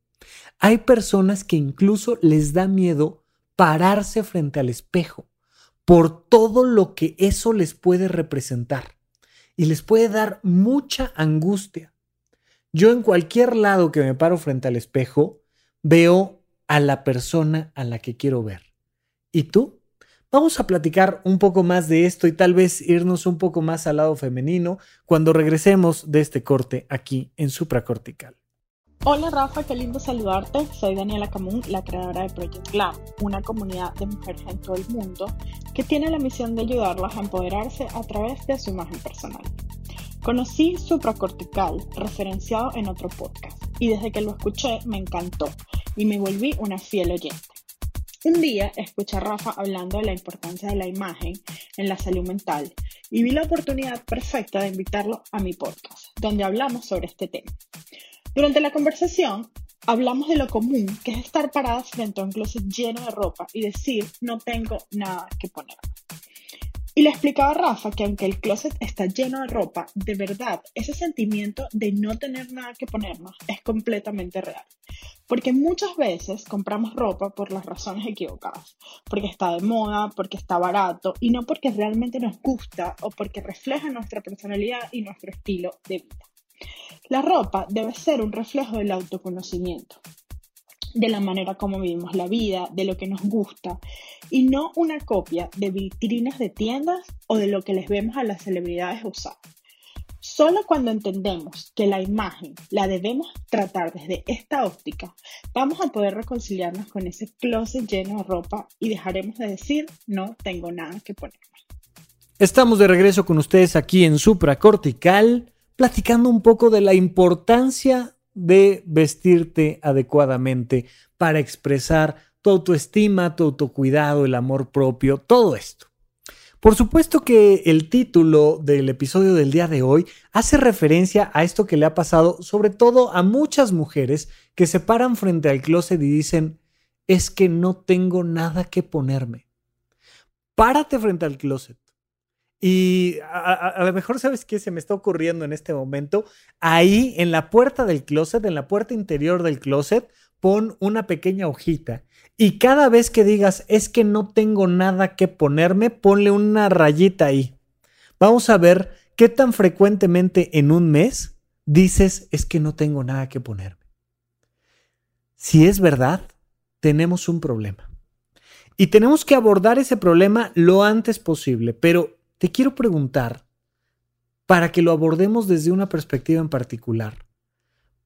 Hay personas que incluso les da miedo pararse frente al espejo por todo lo que eso les puede representar y les puede dar mucha angustia. Yo en cualquier lado que me paro frente al espejo veo a la persona a la que quiero ver. ¿Y tú? Vamos a platicar un poco más de esto y tal vez irnos un poco más al lado femenino cuando regresemos de este corte aquí en supracortical. Hola Rafa, qué lindo saludarte. Soy Daniela Camun, la creadora de Project Glam, una comunidad de mujeres en todo el mundo que tiene la misión de ayudarlas a empoderarse a través de su imagen personal. Conocí Supracortical, referenciado en otro podcast, y desde que lo escuché me encantó y me volví una fiel oyente. Un día escuché a Rafa hablando de la importancia de la imagen en la salud mental y vi la oportunidad perfecta de invitarlo a mi podcast, donde hablamos sobre este tema. Durante la conversación, hablamos de lo común que es estar paradas frente a un closet lleno de ropa y decir no tengo nada que poner. Y le explicaba a Rafa que aunque el closet está lleno de ropa, de verdad ese sentimiento de no tener nada que ponernos es completamente real. Porque muchas veces compramos ropa por las razones equivocadas, porque está de moda, porque está barato y no porque realmente nos gusta o porque refleja nuestra personalidad y nuestro estilo de vida. La ropa debe ser un reflejo del autoconocimiento de la manera como vivimos la vida, de lo que nos gusta, y no una copia de vitrinas de tiendas o de lo que les vemos a las celebridades usar. Solo cuando entendemos que la imagen la debemos tratar desde esta óptica, vamos a poder reconciliarnos con ese closet lleno de ropa y dejaremos de decir no tengo nada que ponerme. Estamos de regreso con ustedes aquí en Supracortical, platicando un poco de la importancia de vestirte adecuadamente para expresar tu autoestima, tu autocuidado, el amor propio, todo esto. Por supuesto que el título del episodio del día de hoy hace referencia a esto que le ha pasado sobre todo a muchas mujeres que se paran frente al closet y dicen, es que no tengo nada que ponerme. Párate frente al closet. Y a, lo mejor sabes qué se me está ocurriendo en este momento. Ahí en la puerta del closet, en la puerta interior del closet, pon una pequeña hojita. Y cada vez que digas es que no tengo nada que ponerme, ponle una rayita ahí. Vamos a ver qué tan frecuentemente en un mes dices es que no tengo nada que ponerme. Si es verdad, tenemos un problema. Y tenemos que abordar ese problema lo antes posible, pero te quiero preguntar, para que lo abordemos desde una perspectiva en particular,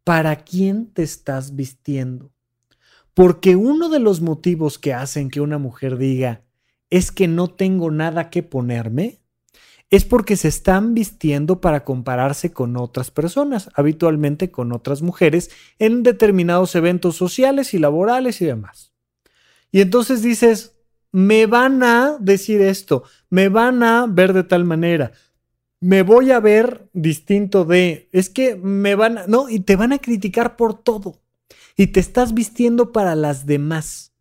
¿para quién te estás vistiendo? Porque uno de los motivos que hacen que una mujer diga, es que no tengo nada que ponerme, es porque se están vistiendo para compararse con otras personas, habitualmente con otras mujeres, en determinados eventos sociales y laborales y demás. Y entonces dices, me van a decir esto, me van a ver de tal manera, me voy a ver distinto de, es que me van a, no, y te van a criticar por todo. Y te estás vistiendo para las demás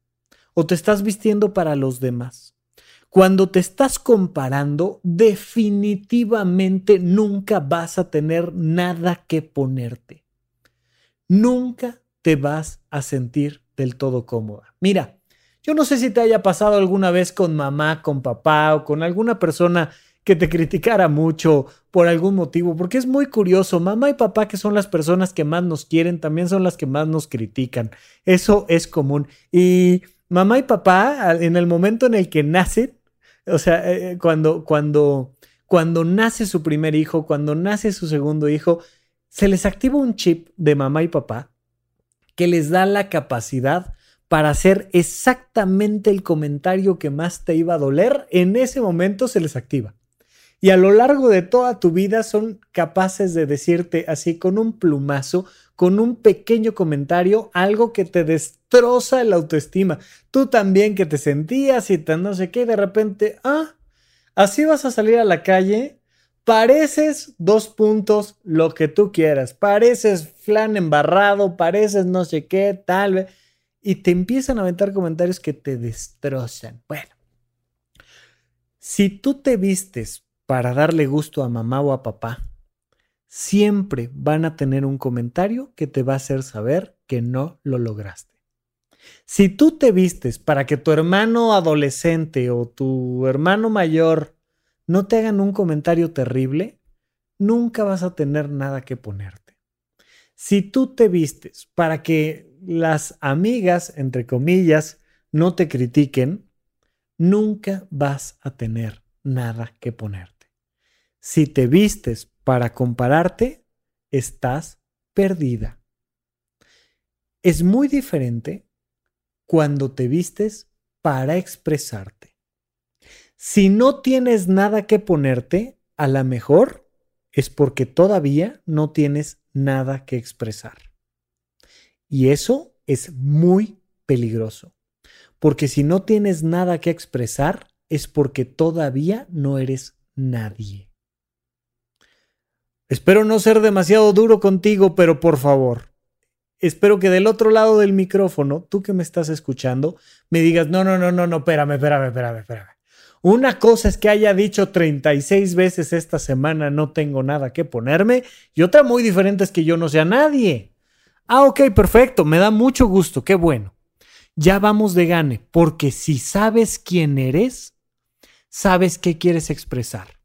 o te estás vistiendo para los demás. Cuando te estás comparando, definitivamente nunca vas a tener nada que ponerte. Nunca te vas a sentir del todo cómoda. Mira, yo no sé si te haya pasado alguna vez con mamá, con papá o con alguna persona que te criticara mucho por algún motivo, porque es muy curioso, mamá y papá que son las personas que más nos quieren, también son las que más nos critican. Eso es común. Y mamá y papá, en el momento en el que nacen, o sea, eh, eh, cuando, cuando, cuando nace su primer hijo, cuando nace su segundo hijo, se les activa un chip de mamá y papá que les da la capacidad para hacer exactamente el comentario que más te iba a doler, en ese momento se les activa. Y a lo largo de toda tu vida son capaces de decirte así con un plumazo, con un pequeño comentario, algo que te destroza la autoestima. Tú también que te sentías y te no sé qué, de repente, ah, así vas a salir a la calle, pareces dos puntos, lo que tú quieras, pareces flan embarrado, pareces no sé qué, tal vez y te empiezan a aventar comentarios que te destrozan. Bueno, si tú te vistes para darle gusto a mamá o a papá, siempre van a tener un comentario que te va a hacer saber que no lo lograste. Si tú te vistes para que tu hermano adolescente o tu hermano mayor no te hagan un comentario terrible, nunca vas a tener nada que ponerte. Si tú te vistes para que las amigas, entre comillas, no te critiquen, nunca vas a tener nada que ponerte. Si te vistes para compararte, estás perdida. Es muy diferente cuando te vistes para expresarte. Si no tienes nada que ponerte, a lo mejor es porque todavía no tienes nada que expresar. Y eso es muy peligroso, porque si no tienes nada que expresar, es porque todavía no eres nadie. Espero no ser demasiado duro contigo, pero por favor, espero que del otro lado del micrófono, tú que me estás escuchando, me digas, no, no, no, no, no, espérame, espérame, espérame, espérame. Una cosa es que haya dicho 36 veces esta semana no tengo nada que ponerme y otra muy diferente es que yo no sea nadie. Ah, ok, perfecto, me da mucho gusto, qué bueno. Ya vamos de gane, porque si sabes quién eres, sabes qué quieres expresar.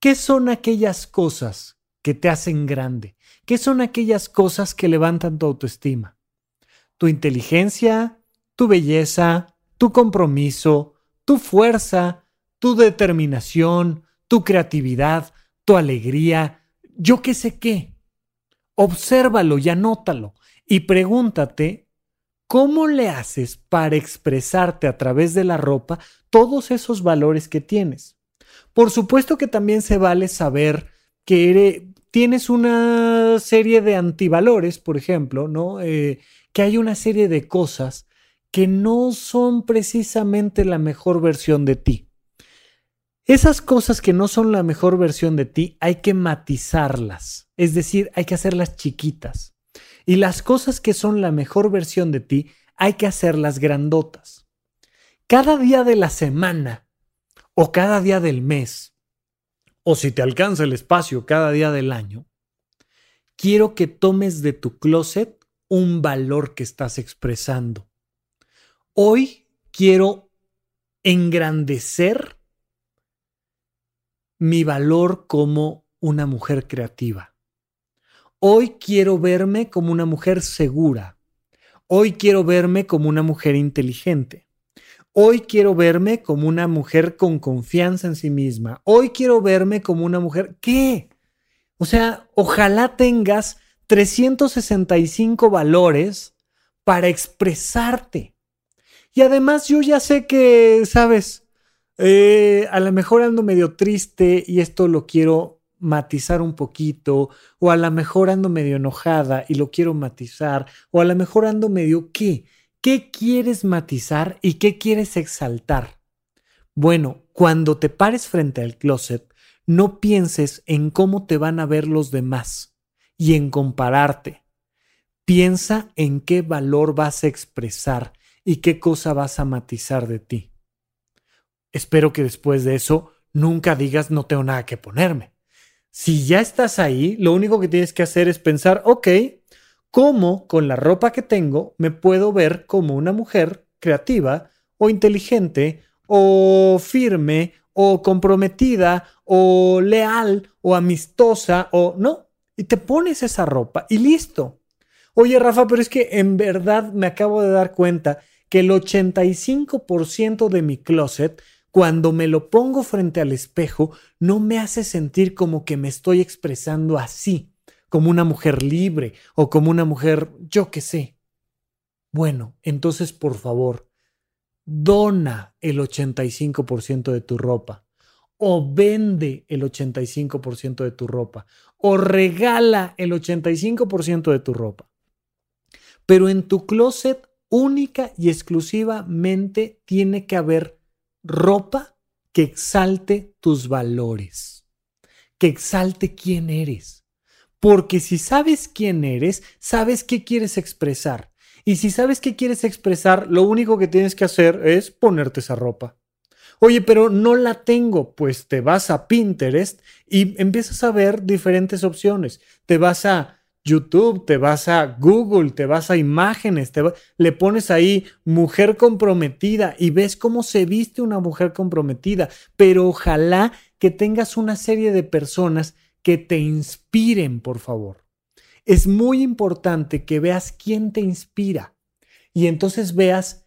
¿Qué son aquellas cosas que te hacen grande? ¿Qué son aquellas cosas que levantan tu autoestima? Tu inteligencia, tu belleza, tu compromiso, tu fuerza, tu determinación, tu creatividad, tu alegría, yo qué sé qué. Obsérvalo y anótalo y pregúntate cómo le haces para expresarte a través de la ropa todos esos valores que tienes. Por supuesto que también se vale saber que tienes una serie de antivalores, por ejemplo, ¿no? Eh, que hay una serie de cosas que no son precisamente la mejor versión de ti. Esas cosas que no son la mejor versión de ti hay que matizarlas, es decir, hay que hacerlas chiquitas. Y las cosas que son la mejor versión de ti hay que hacerlas grandotas. Cada día de la semana o cada día del mes o si te alcanza el espacio cada día del año, quiero que tomes de tu closet un valor que estás expresando. Hoy quiero engrandecer mi valor como una mujer creativa. Hoy quiero verme como una mujer segura. Hoy quiero verme como una mujer inteligente. Hoy quiero verme como una mujer con confianza en sí misma. Hoy quiero verme como una mujer... ¿Qué? O sea, ojalá tengas 365 valores para expresarte. Y además yo ya sé que, sabes, eh, a lo mejor ando medio triste y esto lo quiero matizar un poquito, o a lo mejor ando medio enojada y lo quiero matizar, o a lo mejor ando medio qué. ¿Qué quieres matizar y qué quieres exaltar? Bueno, cuando te pares frente al closet, no pienses en cómo te van a ver los demás y en compararte. Piensa en qué valor vas a expresar y qué cosa vas a matizar de ti. Espero que después de eso nunca digas no tengo nada que ponerme. Si ya estás ahí, lo único que tienes que hacer es pensar, ok, cómo con la ropa que tengo me puedo ver como una mujer creativa o inteligente o firme o comprometida o leal o amistosa o no. Y te pones esa ropa y listo. Oye Rafa, pero es que en verdad me acabo de dar cuenta que el 85% de mi closet, cuando me lo pongo frente al espejo, no me hace sentir como que me estoy expresando así como una mujer libre o como una mujer, yo qué sé. Bueno, entonces por favor, dona el 85% de tu ropa o vende el 85% de tu ropa o regala el 85% de tu ropa. Pero en tu closet única y exclusivamente tiene que haber ropa que exalte tus valores, que exalte quién eres. Porque si sabes quién eres, sabes qué quieres expresar. Y si sabes qué quieres expresar, lo único que tienes que hacer es ponerte esa ropa. Oye, pero no la tengo. Pues te vas a Pinterest y empiezas a ver diferentes opciones. Te vas a YouTube, te vas a Google, te vas a imágenes, te le pones ahí mujer comprometida y ves cómo se viste una mujer comprometida. Pero ojalá que tengas una serie de personas que te inspiren, por favor. Es muy importante que veas quién te inspira y entonces veas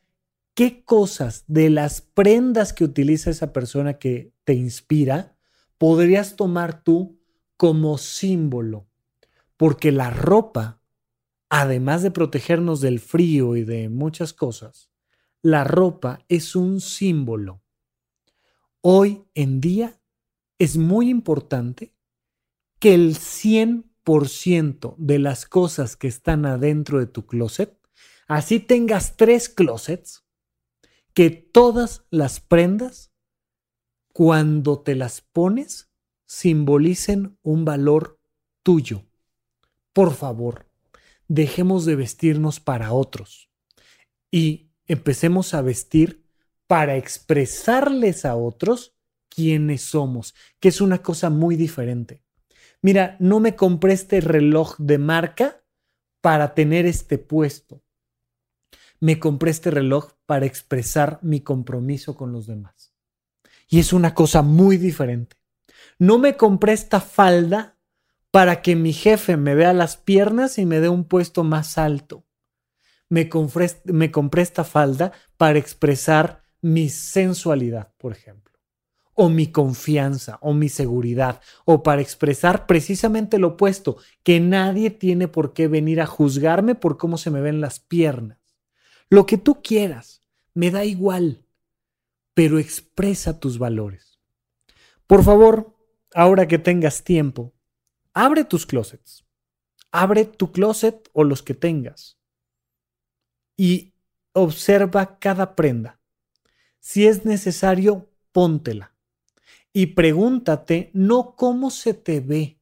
qué cosas de las prendas que utiliza esa persona que te inspira podrías tomar tú como símbolo. Porque la ropa, además de protegernos del frío y de muchas cosas, la ropa es un símbolo. Hoy en día es muy importante que el 100% de las cosas que están adentro de tu closet, así tengas tres closets, que todas las prendas, cuando te las pones, simbolicen un valor tuyo. Por favor, dejemos de vestirnos para otros y empecemos a vestir para expresarles a otros quiénes somos, que es una cosa muy diferente. Mira, no me compré este reloj de marca para tener este puesto. Me compré este reloj para expresar mi compromiso con los demás. Y es una cosa muy diferente. No me compré esta falda para que mi jefe me vea las piernas y me dé un puesto más alto. Me compré, esta falda para expresar mi sensualidad, por ejemplo o mi confianza o mi seguridad o para expresar precisamente lo opuesto, que nadie tiene por qué venir a juzgarme por cómo se me ven las piernas. Lo que tú quieras, me da igual, pero expresa tus valores. Por favor, ahora que tengas tiempo, abre tus closets. Abre tu closet o los que tengas y observa cada prenda. Si es necesario, póntela y pregúntate no cómo se te ve,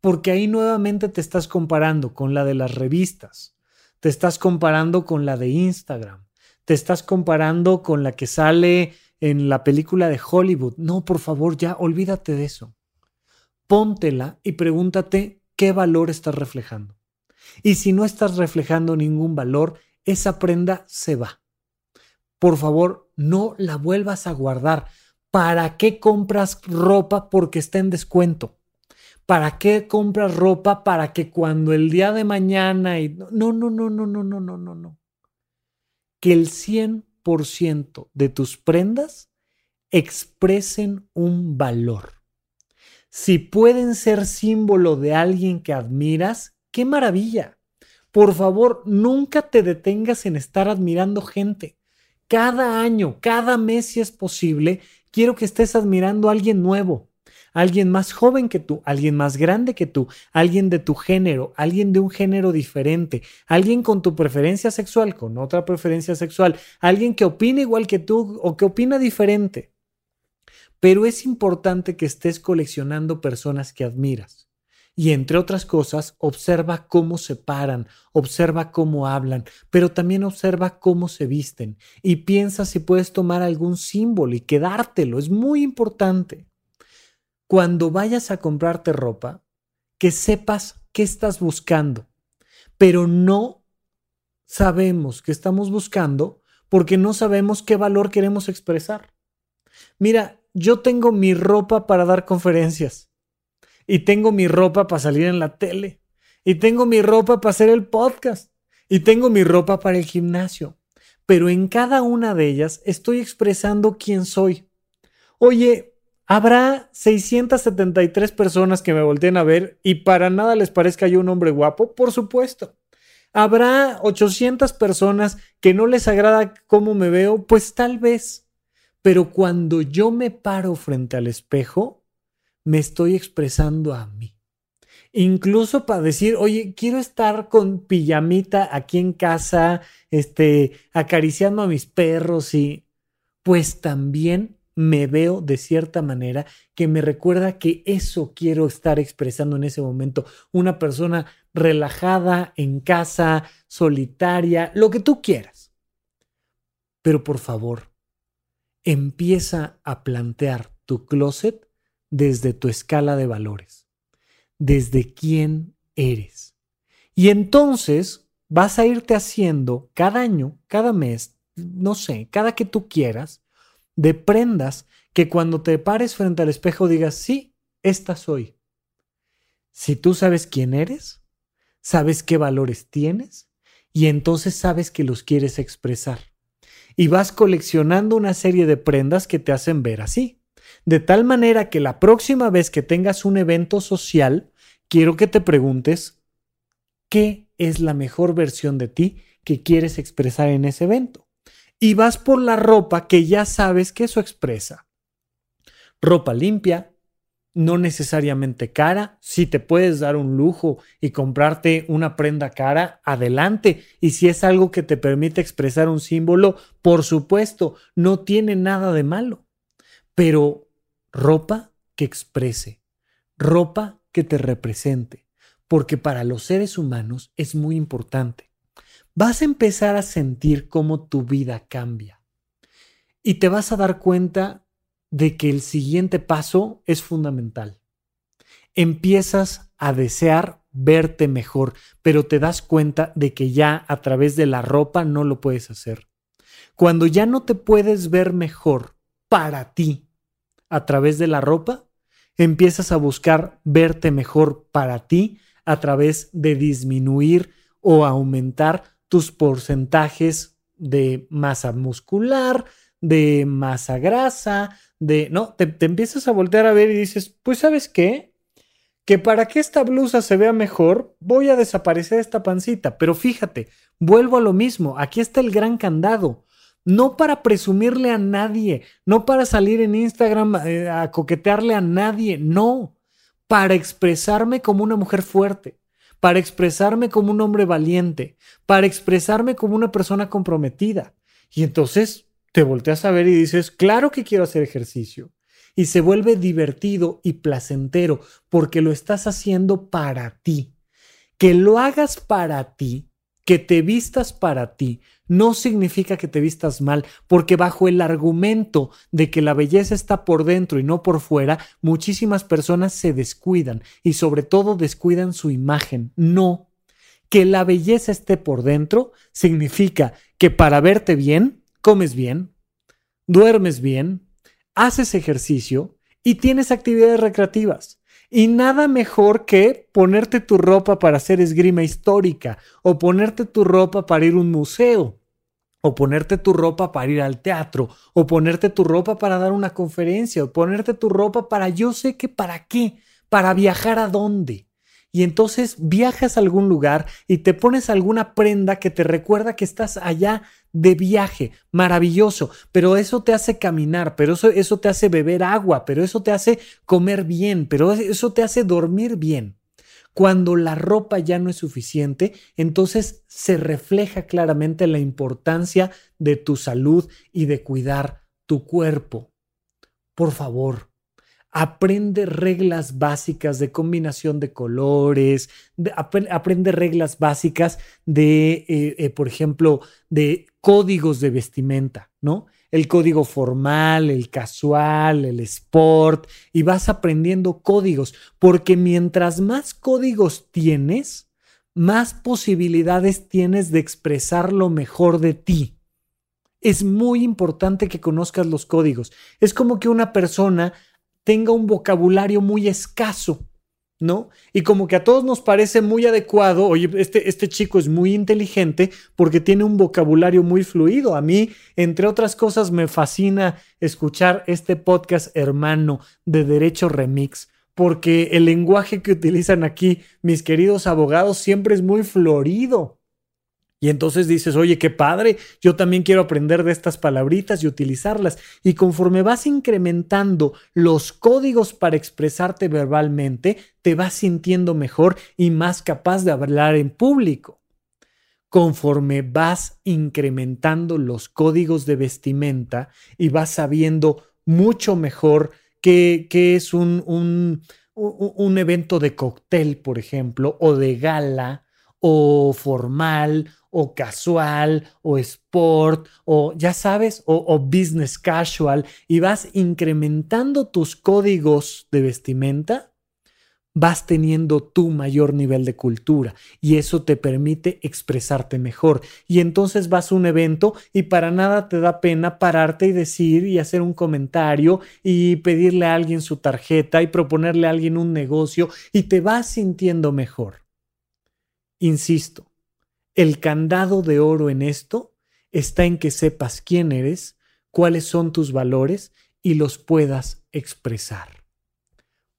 porque ahí nuevamente te estás comparando con la de las revistas, te estás comparando con la de Instagram, te estás comparando con la que sale en la película de Hollywood. No, por favor, ya olvídate de eso. Póntela y pregúntate qué valor estás reflejando. Y si no estás reflejando ningún valor, esa prenda se va. Por favor, no la vuelvas a guardar. ¿Para qué compras ropa porque está en descuento? ¿Para qué compras ropa para que cuando el día de mañana y no no no no no no no no no. Que el 100% de tus prendas expresen un valor. Si pueden ser símbolo de alguien que admiras, qué maravilla. Por favor, nunca te detengas en estar admirando gente. Cada año, cada mes si es posible, Quiero que estés admirando a alguien nuevo, alguien más joven que tú, alguien más grande que tú, alguien de tu género, alguien de un género diferente, alguien con tu preferencia sexual, con otra preferencia sexual, alguien que opina igual que tú o que opina diferente. Pero es importante que estés coleccionando personas que admiras. Y entre otras cosas, observa cómo se paran, observa cómo hablan, pero también observa cómo se visten y piensa si puedes tomar algún símbolo y quedártelo. Es muy importante. Cuando vayas a comprarte ropa, que sepas qué estás buscando, pero no sabemos qué estamos buscando porque no sabemos qué valor queremos expresar. Mira, yo tengo mi ropa para dar conferencias y tengo mi ropa para salir en la tele, y tengo mi ropa para hacer el podcast, y tengo mi ropa para el gimnasio. Pero en cada una de ellas estoy expresando quién soy. Oye, habrá 673 personas que me volteen a ver y para nada les parezca yo un hombre guapo, por supuesto. Habrá 800 personas que no les agrada cómo me veo, pues tal vez. Pero cuando yo me paro frente al espejo, me estoy expresando a mí. Incluso para decir, oye, quiero estar con pijamita aquí en casa, este, acariciando a mis perros y pues también me veo de cierta manera que me recuerda que eso quiero estar expresando en ese momento. Una persona relajada, en casa, solitaria, lo que tú quieras. Pero por favor, empieza a plantear tu closet desde tu escala de valores, desde quién eres. Y entonces vas a irte haciendo cada año, cada mes, no sé, cada que tú quieras, de prendas que cuando te pares frente al espejo digas, sí, esta soy. Si tú sabes quién eres, sabes qué valores tienes y entonces sabes que los quieres expresar. Y vas coleccionando una serie de prendas que te hacen ver así. De tal manera que la próxima vez que tengas un evento social, quiero que te preguntes, ¿qué es la mejor versión de ti que quieres expresar en ese evento? Y vas por la ropa que ya sabes que eso expresa. Ropa limpia, no necesariamente cara. Si te puedes dar un lujo y comprarte una prenda cara, adelante. Y si es algo que te permite expresar un símbolo, por supuesto, no tiene nada de malo. Pero ropa que exprese, ropa que te represente, porque para los seres humanos es muy importante. Vas a empezar a sentir cómo tu vida cambia. Y te vas a dar cuenta de que el siguiente paso es fundamental. Empiezas a desear verte mejor, pero te das cuenta de que ya a través de la ropa no lo puedes hacer. Cuando ya no te puedes ver mejor para ti a través de la ropa, empiezas a buscar verte mejor para ti a través de disminuir o aumentar tus porcentajes de masa muscular, de masa grasa, de, no, te, empiezas a voltear a ver y dices, pues sabes qué, que para que esta blusa se vea mejor, voy a desaparecer esta pancita, pero fíjate, vuelvo a lo mismo, aquí está el gran candado. No para presumirle a nadie, no para salir en Instagram eh, a coquetearle a nadie, no, para expresarme como una mujer fuerte, para expresarme como un hombre valiente, para expresarme como una persona comprometida. Y entonces te volteas a ver y dices, claro que quiero hacer ejercicio. Y se vuelve divertido y placentero porque lo estás haciendo para ti. Que lo hagas para ti, que te vistas para ti, no significa que te vistas mal, porque bajo el argumento de que la belleza está por dentro y no por fuera, muchísimas personas se descuidan y sobre todo descuidan su imagen. No, que la belleza esté por dentro significa que para verte bien comes bien, duermes bien, haces ejercicio y tienes actividades recreativas. Y nada mejor que ponerte tu ropa para hacer esgrima histórica, o ponerte tu ropa para ir a un museo, o ponerte tu ropa para ir al teatro, o ponerte tu ropa para dar una conferencia, o ponerte tu ropa para yo sé que para qué, para viajar a dónde y entonces viajas a algún lugar y te pones alguna prenda que te recuerda que estás allá de viaje, maravilloso, pero eso te hace caminar, pero eso, eso te hace beber agua, pero eso te hace comer bien, pero eso te hace dormir bien. Cuando la ropa ya no es suficiente, entonces se refleja claramente la importancia de tu salud y de cuidar tu cuerpo. Por favor, aprende reglas básicas de combinación de colores, aprende reglas básicas de, eh, eh, por ejemplo, de códigos de vestimenta, ¿no? El código formal, el casual, el sport, y vas aprendiendo códigos, porque mientras más códigos tienes, más posibilidades tienes de expresar lo mejor de ti. Es muy importante que conozcas los códigos. Es como que una persona tenga un vocabulario muy escaso, ¿no? Y como que a todos nos parece muy adecuado, oye, este, este chico es muy inteligente porque tiene un vocabulario muy fluido. A mí, entre otras cosas, me fascina escuchar este podcast hermano de Derecho Remix porque el lenguaje que utilizan aquí mis queridos abogados siempre es muy florido. Y entonces dices, oye, qué padre, yo también quiero aprender de estas palabritas y utilizarlas. Y conforme vas incrementando los códigos para expresarte verbalmente, te vas sintiendo mejor y más capaz de hablar en público. Conforme vas incrementando los códigos de vestimenta y vas sabiendo mucho mejor qué, es un, un, un evento de cóctel, por ejemplo, o de gala, o formal o casual o sport o ya sabes, o, business casual y vas incrementando tus códigos de vestimenta, vas teniendo tu mayor nivel de cultura y eso te permite expresarte mejor. Y entonces vas a un evento y para nada te da pena pararte y decir y hacer un comentario y pedirle a alguien su tarjeta y proponerle a alguien un negocio y te vas sintiendo mejor. Insisto, el candado de oro en esto está en que sepas quién eres, cuáles son tus valores y los puedas expresar.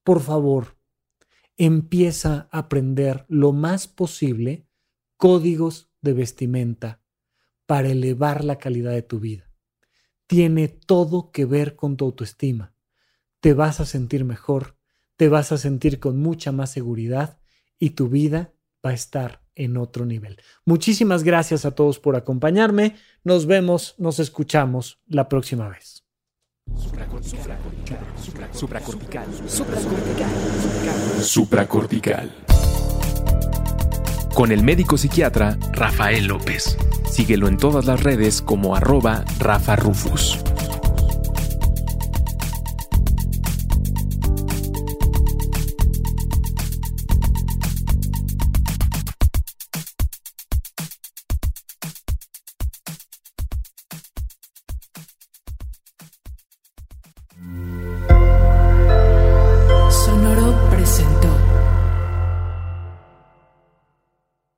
Por favor, empieza a aprender lo más posible códigos de vestimenta para elevar la calidad de tu vida. Tiene todo que ver con tu autoestima. Te vas a sentir mejor, te vas a sentir con mucha más seguridad y tu vida va a estar en otro nivel. Muchísimas gracias a todos por acompañarme. Nos vemos, nos escuchamos la próxima vez. Supracortical. Supracortical. Supracortical. Con el médico psiquiatra Rafael López. Síguelo en todas las redes como arroba Rafa Rufus.